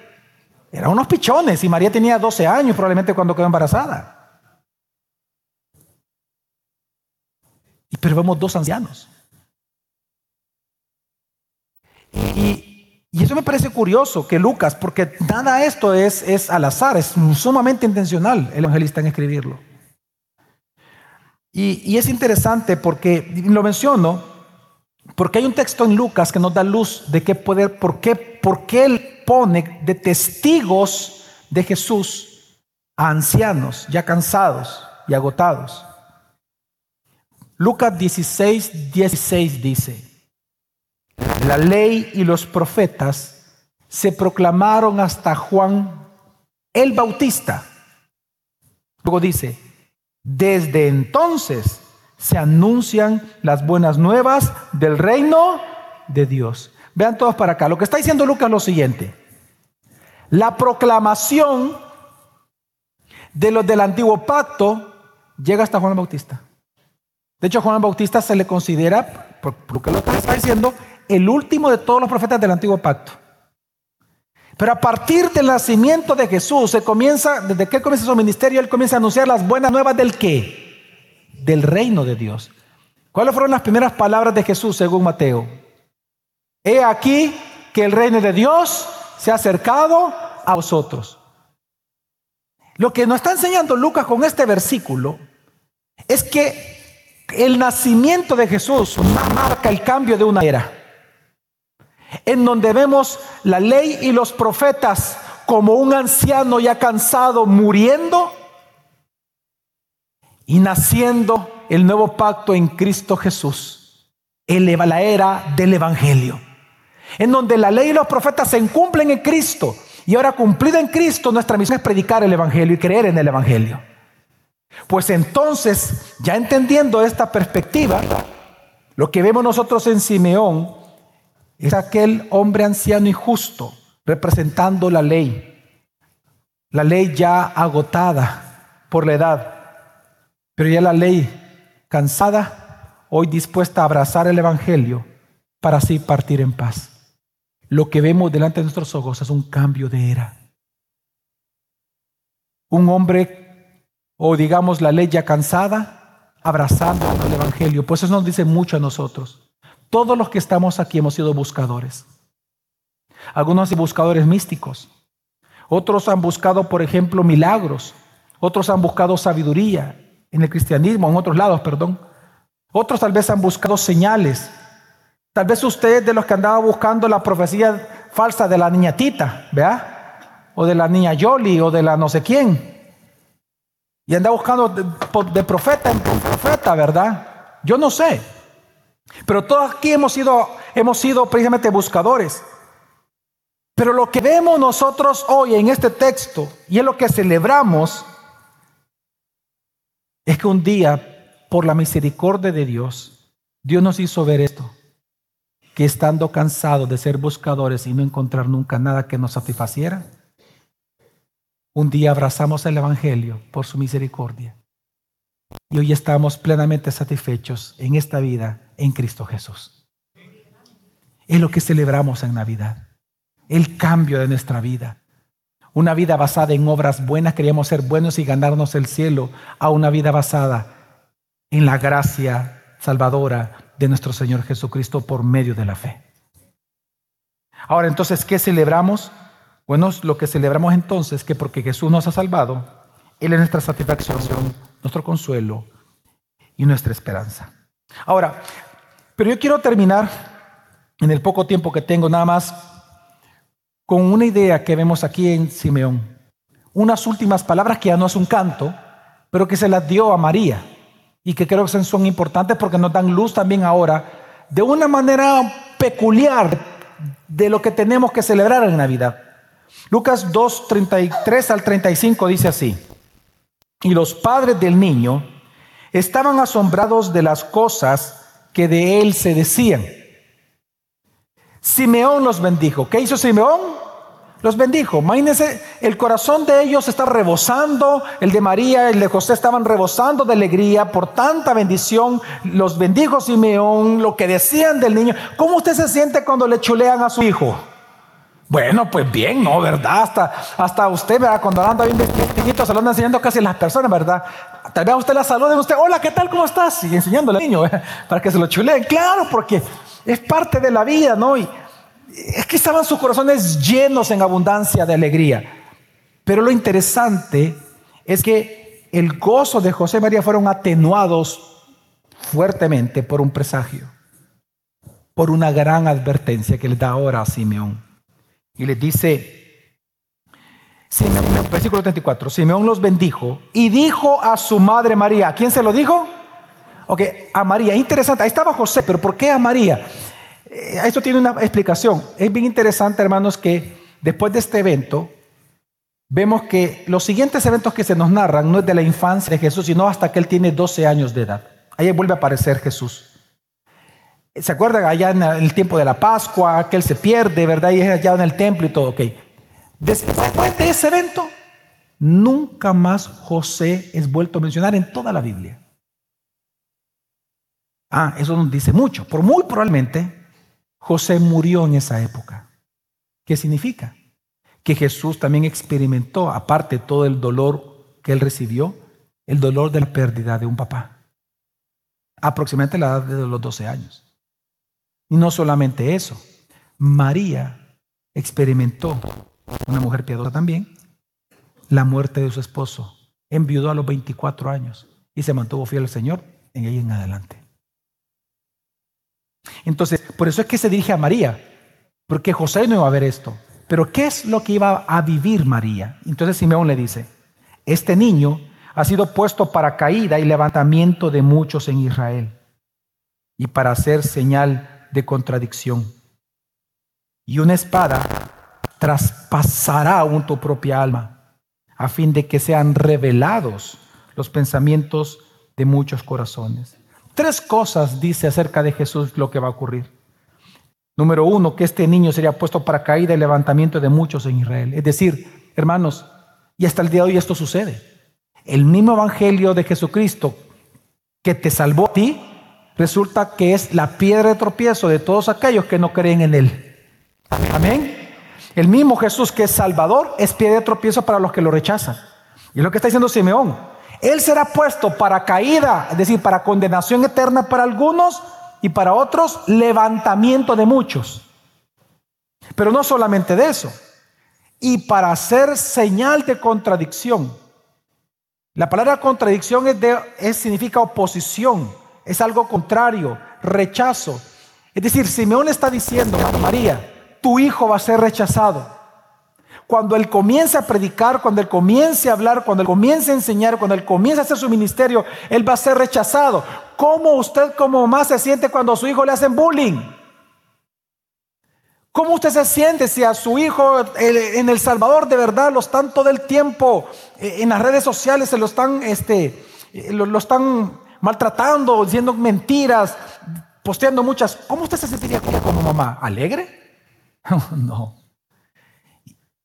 Eran unos pichones y María tenía 12 años probablemente cuando quedó embarazada. Y pero vemos dos ancianos. Y, eso me parece curioso que Lucas, porque nada esto es, es al azar, es sumamente intencional el evangelista en escribirlo. Y, y es interesante porque lo menciono Porque hay un texto en Lucas que nos da luz de qué poder, por qué, por qué él pone de testigos de Jesús a ancianos ya cansados y agotados. Lucas 16, 16 dice, la ley y los profetas se proclamaron hasta Juan el Bautista. Luego dice, desde entonces se anuncian las buenas nuevas del reino de Dios. Vean todos para acá. Lo que está diciendo Lucas es lo siguiente. La proclamación de los del antiguo pacto llega hasta Juan Bautista. De hecho, Juan Bautista se le considera, por, lo que está diciendo, el último de todos los profetas del antiguo pacto. Pero a partir del nacimiento de Jesús, se comienza, desde que comienza su ministerio, él comienza a anunciar las buenas nuevas del qué? Del reino de Dios. ¿Cuáles fueron las primeras palabras de Jesús según Mateo? He aquí que el reino de Dios se ha acercado a vosotros. Lo que nos está enseñando Lucas con este versículo es que el nacimiento de Jesús marca el cambio de una era, en donde vemos la ley y los profetas como un anciano ya cansado muriendo y naciendo el nuevo pacto en Cristo Jesús, la era del Evangelio, en donde la ley y los profetas se cumplen en Cristo y ahora cumplida en Cristo nuestra misión es predicar el Evangelio y creer en el Evangelio. Pues entonces, ya entendiendo esta perspectiva, lo que vemos nosotros en Simeón es aquel hombre anciano y justo representando la ley. La ley ya agotada por la edad, pero ya la ley cansada, hoy dispuesta a abrazar el Evangelio para así partir en paz. Lo que vemos delante de nuestros ojos es un cambio de era. Un hombre o digamos la ley ya cansada, abrazando el Evangelio. Pues eso nos dice mucho a nosotros. Todos los que estamos aquí hemos sido buscadores. Algunos buscadores místicos. Otros han buscado, por ejemplo, milagros. Otros han buscado sabiduría en el cristianismo, en otros lados, perdón. Otros tal vez han buscado señales. Tal vez usted de los que andaba buscando la profecía falsa de la niña Tita, ¿vea? O de la niña Yoli, o de la no sé quién. Y anda buscando de, profeta en profeta, ¿verdad? Yo no sé. Pero todos aquí hemos sido, hemos sido precisamente buscadores. Pero lo que vemos nosotros hoy en este texto y es lo que celebramos es que un día, por la misericordia de Dios, Dios nos hizo ver esto, que estando cansados de ser buscadores y no encontrar nunca nada que nos satisfaciera, un día abrazamos el Evangelio por su misericordia. Y hoy estamos plenamente satisfechos en esta vida en Cristo Jesús. Es lo que celebramos en Navidad. El cambio de nuestra vida. Una vida basada en obras buenas, queríamos ser buenos y ganarnos el cielo, a una vida basada en la gracia salvadora de nuestro Señor Jesucristo por medio de la fe. Ahora entonces, ¿qué celebramos? Bueno, lo que celebramos entonces es que porque Jesús nos ha salvado, Él es nuestra satisfacción, nuestro consuelo y nuestra esperanza. Ahora, pero yo quiero terminar en el poco tiempo que tengo nada más con una idea que vemos aquí en Simeón. Unas últimas palabras que ya no es un canto, pero que se las dio a María y que creo que son importantes porque nos dan luz también ahora de una manera peculiar de lo que tenemos que celebrar en Navidad. Lucas 2, 33 al 35 dice así, y los padres del niño estaban asombrados de las cosas que de él se decían. Simeón los bendijo. ¿Qué hizo Simeón? Los bendijo. Imagínense, el corazón de ellos está rebosando, el de María, el de José estaban rebosando de alegría por tanta bendición. Los bendijo Simeón, lo que decían del niño. ¿Cómo usted se siente cuando le chulean a su hijo? Bueno, pues bien, ¿no? ¿Verdad? Hasta, hasta usted, ¿verdad? Cuando anda bien vestidito, se lo anda enseñando casi a las personas, ¿verdad? Tal vez a usted la salude usted, hola, ¿qué tal? ¿Cómo estás? Y enseñándole al niño, ¿eh? para que se lo chuleen. Claro, porque es parte de la vida, ¿no? Y es que estaban sus corazones llenos en abundancia de alegría. Pero lo interesante es que el gozo de José y María fueron atenuados fuertemente por un presagio. por una gran advertencia que le da ahora a Simeón. Y le dice, versículo 34, Simeón los bendijo y dijo a su madre María, ¿a quién se lo dijo? Ok, a María, interesante, ahí estaba José, pero ¿por qué a María? Eh, esto tiene una explicación. Es bien interesante, hermanos, que después de este evento, vemos que los siguientes eventos que se nos narran no es de la infancia de Jesús, sino hasta que él tiene 12 años de edad. Ahí vuelve a aparecer Jesús. ¿Se acuerdan allá en el tiempo de la Pascua, que él se pierde, verdad? Y es allá en el templo y todo, ok. Después de ese evento, nunca más José es vuelto a mencionar en toda la Biblia. Ah, eso nos dice mucho. Por muy probablemente, José murió en esa época. ¿Qué significa? Que Jesús también experimentó, aparte todo el dolor que él recibió, el dolor de la pérdida de un papá. Aproximadamente la edad de los 12 años. Y no solamente eso, María experimentó, una mujer piadosa también, la muerte de su esposo. Enviudó a los 24 años y se mantuvo fiel al Señor en ella en adelante. Entonces, por eso es que se dirige a María, porque José no iba a ver esto. Pero ¿qué es lo que iba a vivir María? Entonces Simeón le dice, este niño ha sido puesto para caída y levantamiento de muchos en Israel y para hacer señal de contradicción. Y una espada traspasará aún tu propia alma, a fin de que sean revelados los pensamientos de muchos corazones. Tres cosas dice acerca de Jesús lo que va a ocurrir. Número uno, que este niño sería puesto para caída y levantamiento de muchos en Israel. Es decir, hermanos, y hasta el día de hoy esto sucede. El mismo evangelio de Jesucristo que te salvó a ti, resulta que es la piedra de tropiezo de todos aquellos que no creen en Él. Amén. El mismo Jesús que es Salvador es piedra de tropiezo para los que lo rechazan. Y es lo que está diciendo Simeón. Él será puesto para caída, es decir, para condenación eterna para algunos y para otros levantamiento de muchos. Pero no solamente de eso, y para hacer señal de contradicción. La palabra contradicción es de, significa oposición, es algo contrario, rechazo. Es decir, Simeón está diciendo, María, tu hijo va a ser rechazado. Cuando Él comience a predicar, cuando Él comience a hablar, cuando Él comience a enseñar, cuando Él comience a hacer su ministerio, Él va a ser rechazado. ¿Cómo usted como mamá se siente cuando a su hijo le hacen bullying? ¿Cómo usted se siente si a su hijo en El Salvador de verdad lo están todo el tiempo eh, en las redes sociales, se lo están, este, eh, lo, están maltratando, diciendo mentiras, posteando muchas? ¿Cómo usted se sentiría como mamá? ¿Alegre? no.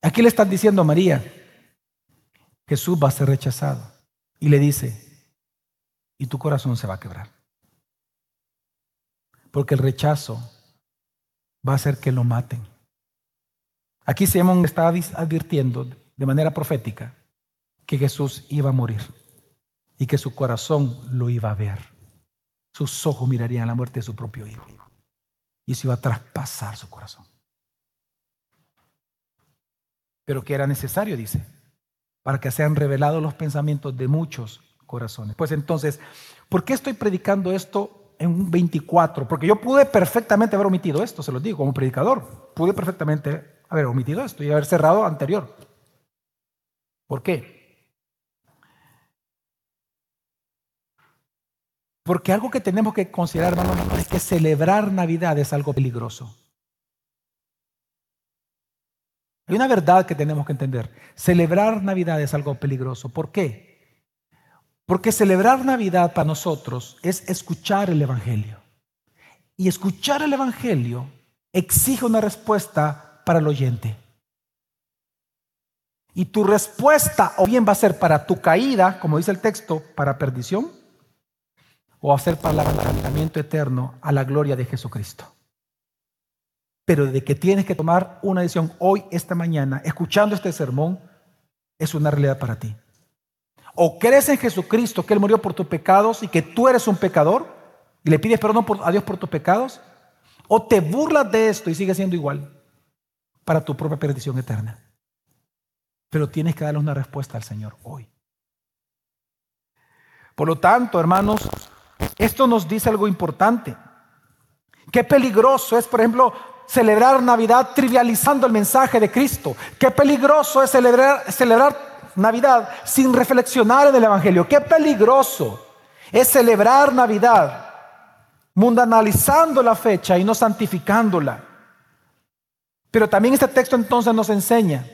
Aquí le están diciendo a María, Jesús va a ser rechazado. Y le dice, y tu corazón se va a quebrar. Porque el rechazo va a hacer que lo maten. Aquí Simón está advirtiendo de manera profética que Jesús iba a morir y que su corazón lo iba a ver. Sus ojos mirarían la muerte de su propio hijo. Y eso iba a traspasar su corazón pero que era necesario, dice, para que sean revelados los pensamientos de muchos corazones. Pues entonces, ¿por qué estoy predicando esto en un 24? Porque yo pude perfectamente haber omitido esto, se lo digo, como predicador, pude perfectamente haber omitido esto y haber cerrado anterior. ¿Por qué? Porque algo que tenemos que considerar, hermano, es que celebrar Navidad es algo peligroso. Hay una verdad que tenemos que entender. Celebrar Navidad es algo peligroso. ¿Por qué? Porque celebrar Navidad para nosotros es escuchar el Evangelio. Y escuchar el Evangelio exige una respuesta para el oyente. Y tu respuesta o bien va a ser para tu caída, como dice el texto, para perdición, o va a ser para el levantamiento eterno a la gloria de Jesucristo pero de que tienes que tomar una decisión hoy, esta mañana, escuchando este sermón, es una realidad para ti. O crees en Jesucristo, que Él murió por tus pecados y que tú eres un pecador y le pides perdón a Dios por tus pecados, o te burlas de esto y sigues siendo igual para tu propia perdición eterna. Pero tienes que darle una respuesta al Señor hoy. Por lo tanto, hermanos, esto nos dice algo importante Qué peligroso es, por ejemplo, celebrar Navidad trivializando el mensaje de Cristo. Qué peligroso es celebrar, celebrar Navidad sin reflexionar en el Evangelio. Qué peligroso es celebrar Navidad mundanalizando la fecha y no santificándola. Pero también este texto entonces nos enseña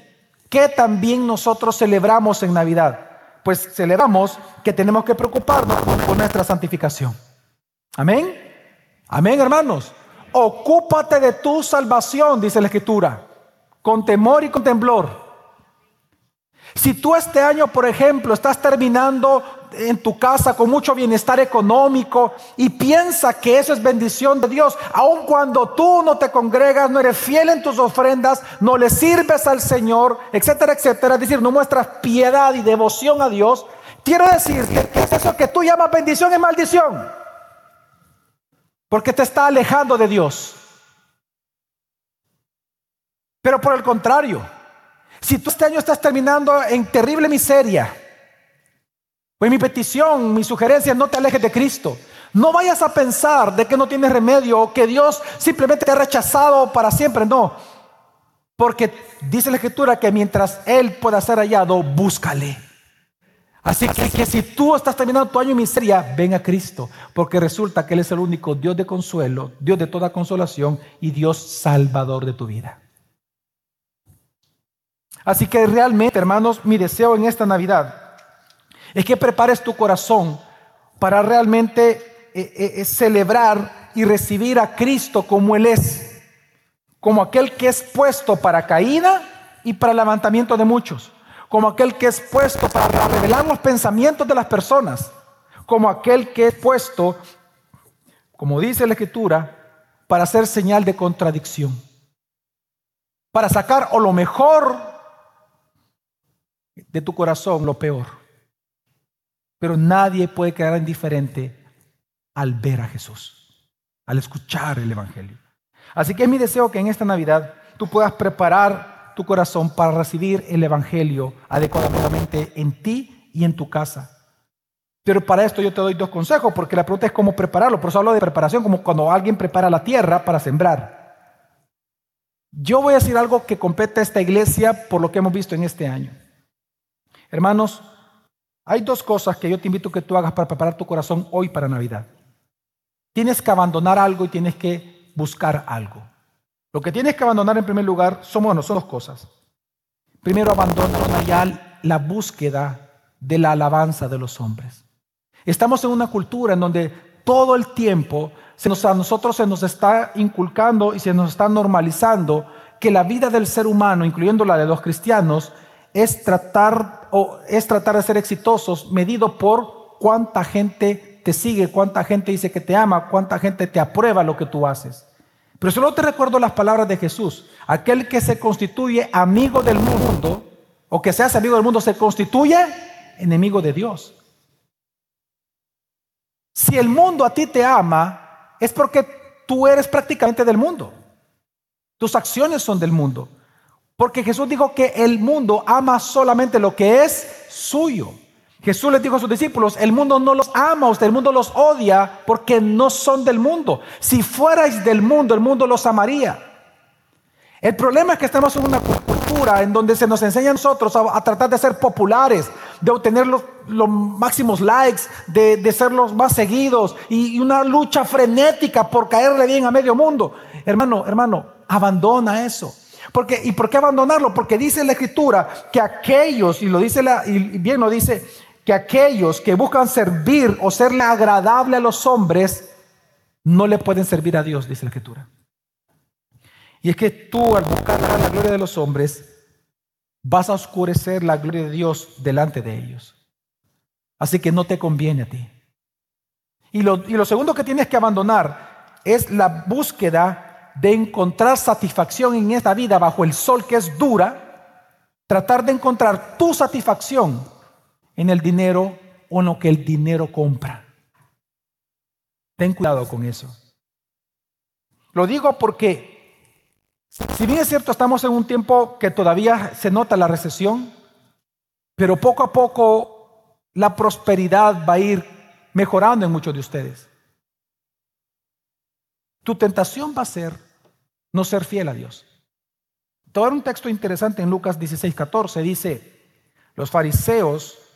que también nosotros celebramos en Navidad. Pues celebramos que tenemos que preocuparnos por nuestra santificación. Amén. Amén, hermanos. Ocúpate de tu salvación, dice la Escritura, con temor y con temblor. Si tú este año, por ejemplo, estás terminando en tu casa con mucho bienestar económico y piensa que eso es bendición de Dios, aun cuando tú no te congregas, no eres fiel en tus ofrendas, no le sirves al Señor, etcétera, etcétera, es decir, no muestras piedad y devoción a Dios, quiero decir que es eso que tú llamas bendición y maldición, porque te está alejando de Dios. Pero por el contrario, si tú este año estás terminando en terrible miseria, pues mi petición, mi sugerencia, no te alejes de Cristo. No vayas a pensar de que no tienes remedio o que Dios simplemente te ha rechazado para siempre. No. Porque dice la Escritura que mientras Él pueda ser hallado, búscale. Así que, que, si tú estás terminando tu año en miseria, ven a Cristo. Porque resulta que Él es el único Dios de consuelo, Dios de toda consolación y Dios salvador de tu vida. Así que realmente, hermanos, mi deseo en esta Navidad es que prepares tu corazón para realmente eh, eh, eh, celebrar y recibir a Cristo como Él es, como aquel que es puesto para caída y para levantamiento de muchos, como aquel que es puesto para revelar los pensamientos de las personas, como aquel que es puesto, como dice la Escritura, para hacer señal de contradicción, para sacar o lo mejor de tu corazón, lo peor. Pero nadie puede quedar indiferente al ver a Jesús, al escuchar el Evangelio. Así que es mi deseo que en esta Navidad tú puedas preparar tu corazón para recibir el Evangelio adecuadamente en ti y en tu casa. Pero para esto yo te doy dos consejos, porque la pregunta es cómo prepararlo. Por eso hablo de preparación, como cuando alguien prepara la tierra para sembrar. Yo voy a decir algo que compete a esta iglesia por lo que hemos visto en este año. Hermanos, hay dos cosas que yo te invito a que tú hagas para preparar tu corazón hoy para Navidad. Tienes que abandonar algo y tienes que buscar algo. Lo que tienes que abandonar en primer lugar son, bueno, son dos cosas. Primero, abandona ya la búsqueda de la alabanza de los hombres. Estamos en una cultura en donde todo el tiempo a nosotros se nos está inculcando y se nos está normalizando que la vida del ser humano, incluyendo la de los cristianos, es tratar, o es tratar de ser exitosos medido por cuánta gente te sigue, cuánta gente dice que te ama, cuánta gente te aprueba lo que tú haces. Pero solo te recuerdo las palabras de Jesús. Aquel que se constituye amigo del mundo, o que se hace amigo del mundo, se constituye enemigo de Dios. Si el mundo a ti te ama, es porque tú eres prácticamente del mundo. Tus acciones son del mundo. Porque Jesús dijo que el mundo ama solamente lo que es suyo. Jesús les dijo a sus discípulos, el mundo no los ama usted, el mundo los odia porque no son del mundo. Si fuerais del mundo, el mundo los amaría. El problema es que estamos en una cultura en donde se nos enseña a nosotros a, tratar de ser populares, de obtener los, máximos likes, de, ser los más seguidos y, y una lucha frenética por caerle bien a medio mundo. Hermano, hermano, abandona eso. Porque, ¿Y por qué abandonarlo? Porque dice la escritura que aquellos, y lo dice la, y bien lo dice, que aquellos que buscan servir o serle agradable a los hombres, no le pueden servir a Dios, dice la escritura. Y es que tú al buscar la gloria de los hombres, vas a oscurecer la gloria de Dios delante de ellos. Así que no te conviene a ti. Y lo, y lo segundo que tienes que abandonar es la búsqueda de encontrar satisfacción en esta vida bajo el sol que es dura, tratar de encontrar tu satisfacción en el dinero o en lo que el dinero compra. Ten cuidado con eso. Lo digo porque, si bien es cierto, estamos en un tiempo que todavía se nota la recesión, pero poco a poco la prosperidad va a ir mejorando en muchos de ustedes. tu tentación va a ser no ser fiel a Dios. Te un texto interesante en Lucas 16, 14. Dice, los fariseos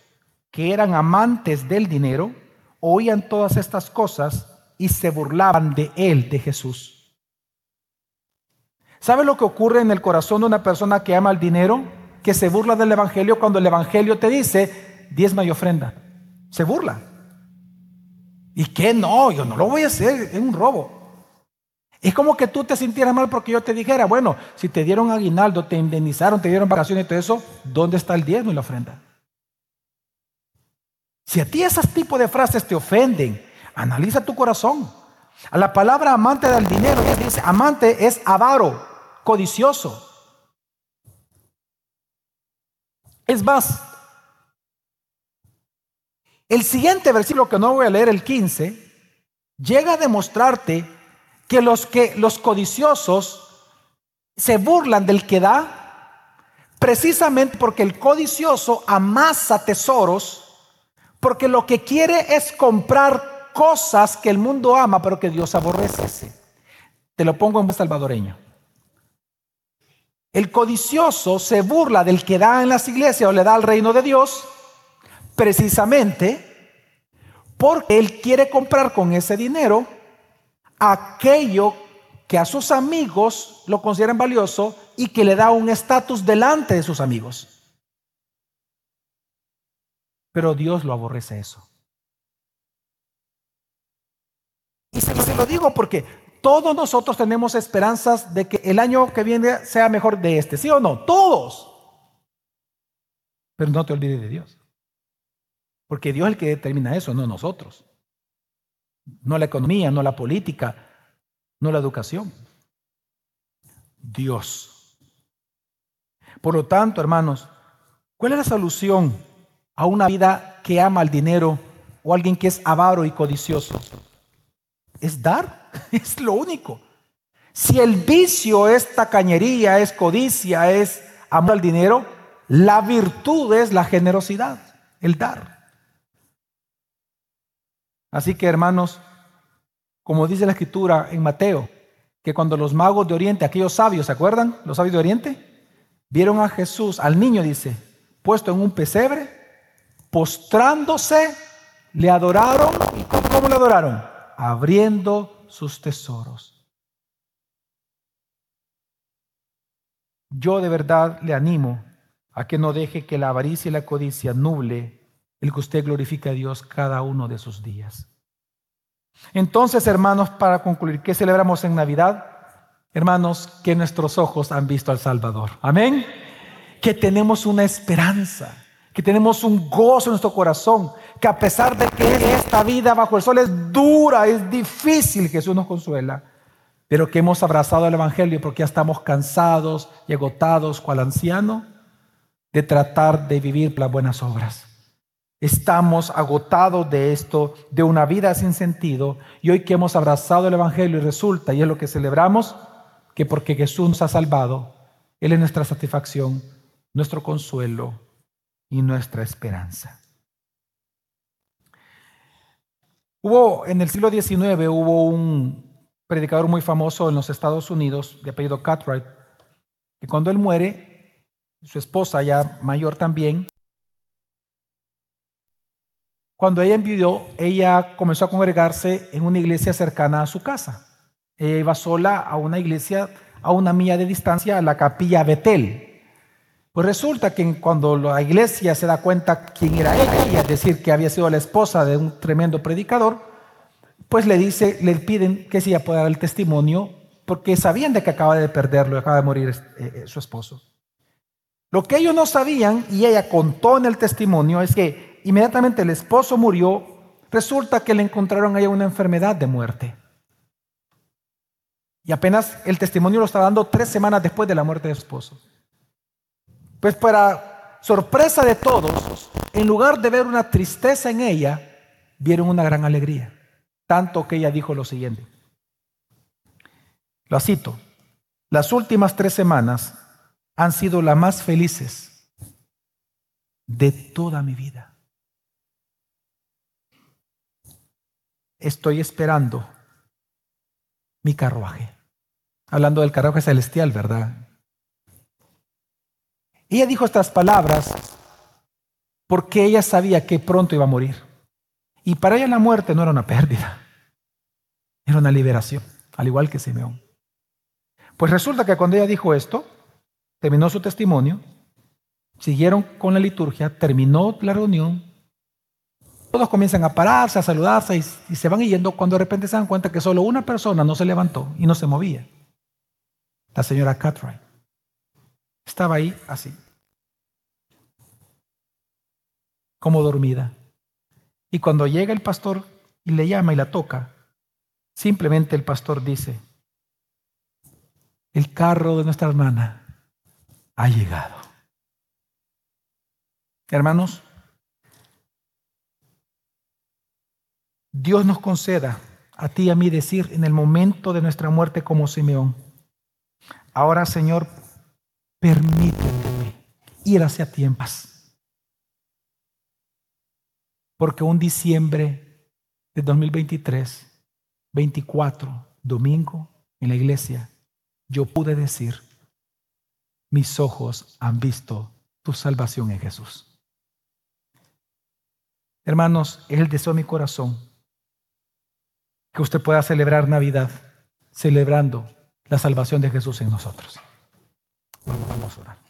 que eran amantes del dinero oían todas estas cosas y se burlaban de él, de Jesús. ¿Sabe lo que ocurre en el corazón de una persona que ama el dinero? Que se burla del Evangelio cuando el Evangelio te dice, diezma y ofrenda. Se burla. ¿Y qué? No, yo no lo voy a hacer, es un robo. Es como que tú te sintieras mal porque yo te dijera, bueno, si te dieron aguinaldo, te indemnizaron, te dieron vacaciones y todo eso, ¿dónde está el diezmo y la ofrenda? Si a ti esos tipos de frases te ofenden, analiza tu corazón. A la palabra amante del dinero, dice, amante es avaro, codicioso. Es más, el siguiente versículo que no voy a leer, el 15, llega a demostrarte que los que los codiciosos se burlan del que da precisamente porque el codicioso amasa tesoros porque lo que quiere es comprar cosas que el mundo ama pero que Dios aborrece. Te lo pongo en salvadoreño. El codicioso se burla del que da en las iglesias o le da al reino de Dios precisamente porque él quiere comprar con ese dinero aquello que a sus amigos lo consideran valioso y que le da un estatus delante de sus amigos. Pero Dios lo aborrece eso. Y se, lo digo porque todos nosotros tenemos esperanzas de que el año que viene sea mejor de este, ¿sí o no? Todos. Pero no te olvides de Dios. Porque Dios es el que determina eso, no nosotros no la economía, no la política, no la educación. Dios. Por lo tanto, hermanos, ¿cuál es la solución a una vida que ama el dinero o alguien que es avaro y codicioso? Es dar, es lo único. Si el vicio es tacañería, es codicia, es amor al dinero, la virtud es la generosidad, el dar. Así que hermanos, como dice la escritura en Mateo, que cuando los magos de Oriente, aquellos sabios, ¿se acuerdan? Los sabios de Oriente, vieron a Jesús, al niño dice, puesto en un pesebre, postrándose, le adoraron. ¿Y cómo, le adoraron? Abriendo sus tesoros. Yo de verdad le animo a que no deje que la avaricia y la codicia nuble el que usted glorifique a Dios cada uno de sus días. Entonces, hermanos, para concluir, ¿qué celebramos en Navidad? Hermanos, que nuestros ojos han visto al Salvador. Amén. Que tenemos una esperanza, que tenemos un gozo en nuestro corazón, que a pesar de que esta vida bajo el sol es dura, es difícil, Jesús nos consuela, pero que hemos abrazado el Evangelio porque ya estamos cansados y agotados, cual anciano, de tratar de vivir las buenas obras. Estamos agotados de esto, de una vida sin sentido, y hoy que hemos abrazado el Evangelio y resulta, y es lo que celebramos, que porque Jesús nos ha salvado, Él es nuestra satisfacción, nuestro consuelo y nuestra esperanza. Hubo en el siglo XIX hubo un predicador muy famoso en los Estados Unidos de apellido Cartwright, que cuando él muere, su esposa ya mayor también, cuando ella envidió, ella comenzó a congregarse en una iglesia cercana a su casa. Ella iba sola a una iglesia a una milla de distancia, a la capilla Betel. Pues resulta que cuando la iglesia se da cuenta quién era ella, es decir, que había sido la esposa de un tremendo predicador, pues le dice, le piden que si ella pueda dar el testimonio, porque sabían de que acaba de perderlo, acaba de morir eh, eh, su esposo. Lo que ellos no sabían, y ella contó en el testimonio, es que inmediatamente el esposo murió, resulta que le encontraron ahí una enfermedad de muerte. Y apenas el testimonio lo está dando tres semanas después de la muerte de su esposo. Pues para sorpresa de todos, en lugar de ver una tristeza en ella, vieron una gran alegría. Tanto que ella dijo lo siguiente. Lo cito. Las últimas tres semanas han sido las más felices de toda mi vida. estoy esperando mi carruaje. Hablando del carruaje celestial, ¿verdad? Ella dijo estas palabras porque ella sabía que pronto iba a morir. Y para ella la muerte no era una pérdida, era una liberación, al igual que Simeón. Pues resulta que cuando ella dijo esto, terminó su testimonio, siguieron con la liturgia, terminó la reunión, todos comienzan a pararse, a saludarse y, se van yendo cuando de repente se dan cuenta que solo una persona no se levantó y no se movía. La señora Cartwright. Estaba ahí así, como dormida. Y cuando llega el pastor y le llama y la toca, simplemente el pastor dice, el carro de nuestra hermana ha llegado. Hermanos, Dios nos conceda a ti y a mí decir en el momento de nuestra muerte como Simeón, ahora Señor, permíteme ir hacia ti en paz. Porque un diciembre de 2023, 24, domingo, en la iglesia, yo pude decir, mis ojos han visto tu salvación en Jesús. Hermanos, es el deseo de mi corazón que usted pueda celebrar Navidad celebrando la salvación de Jesús en nosotros. Vamos, a orar.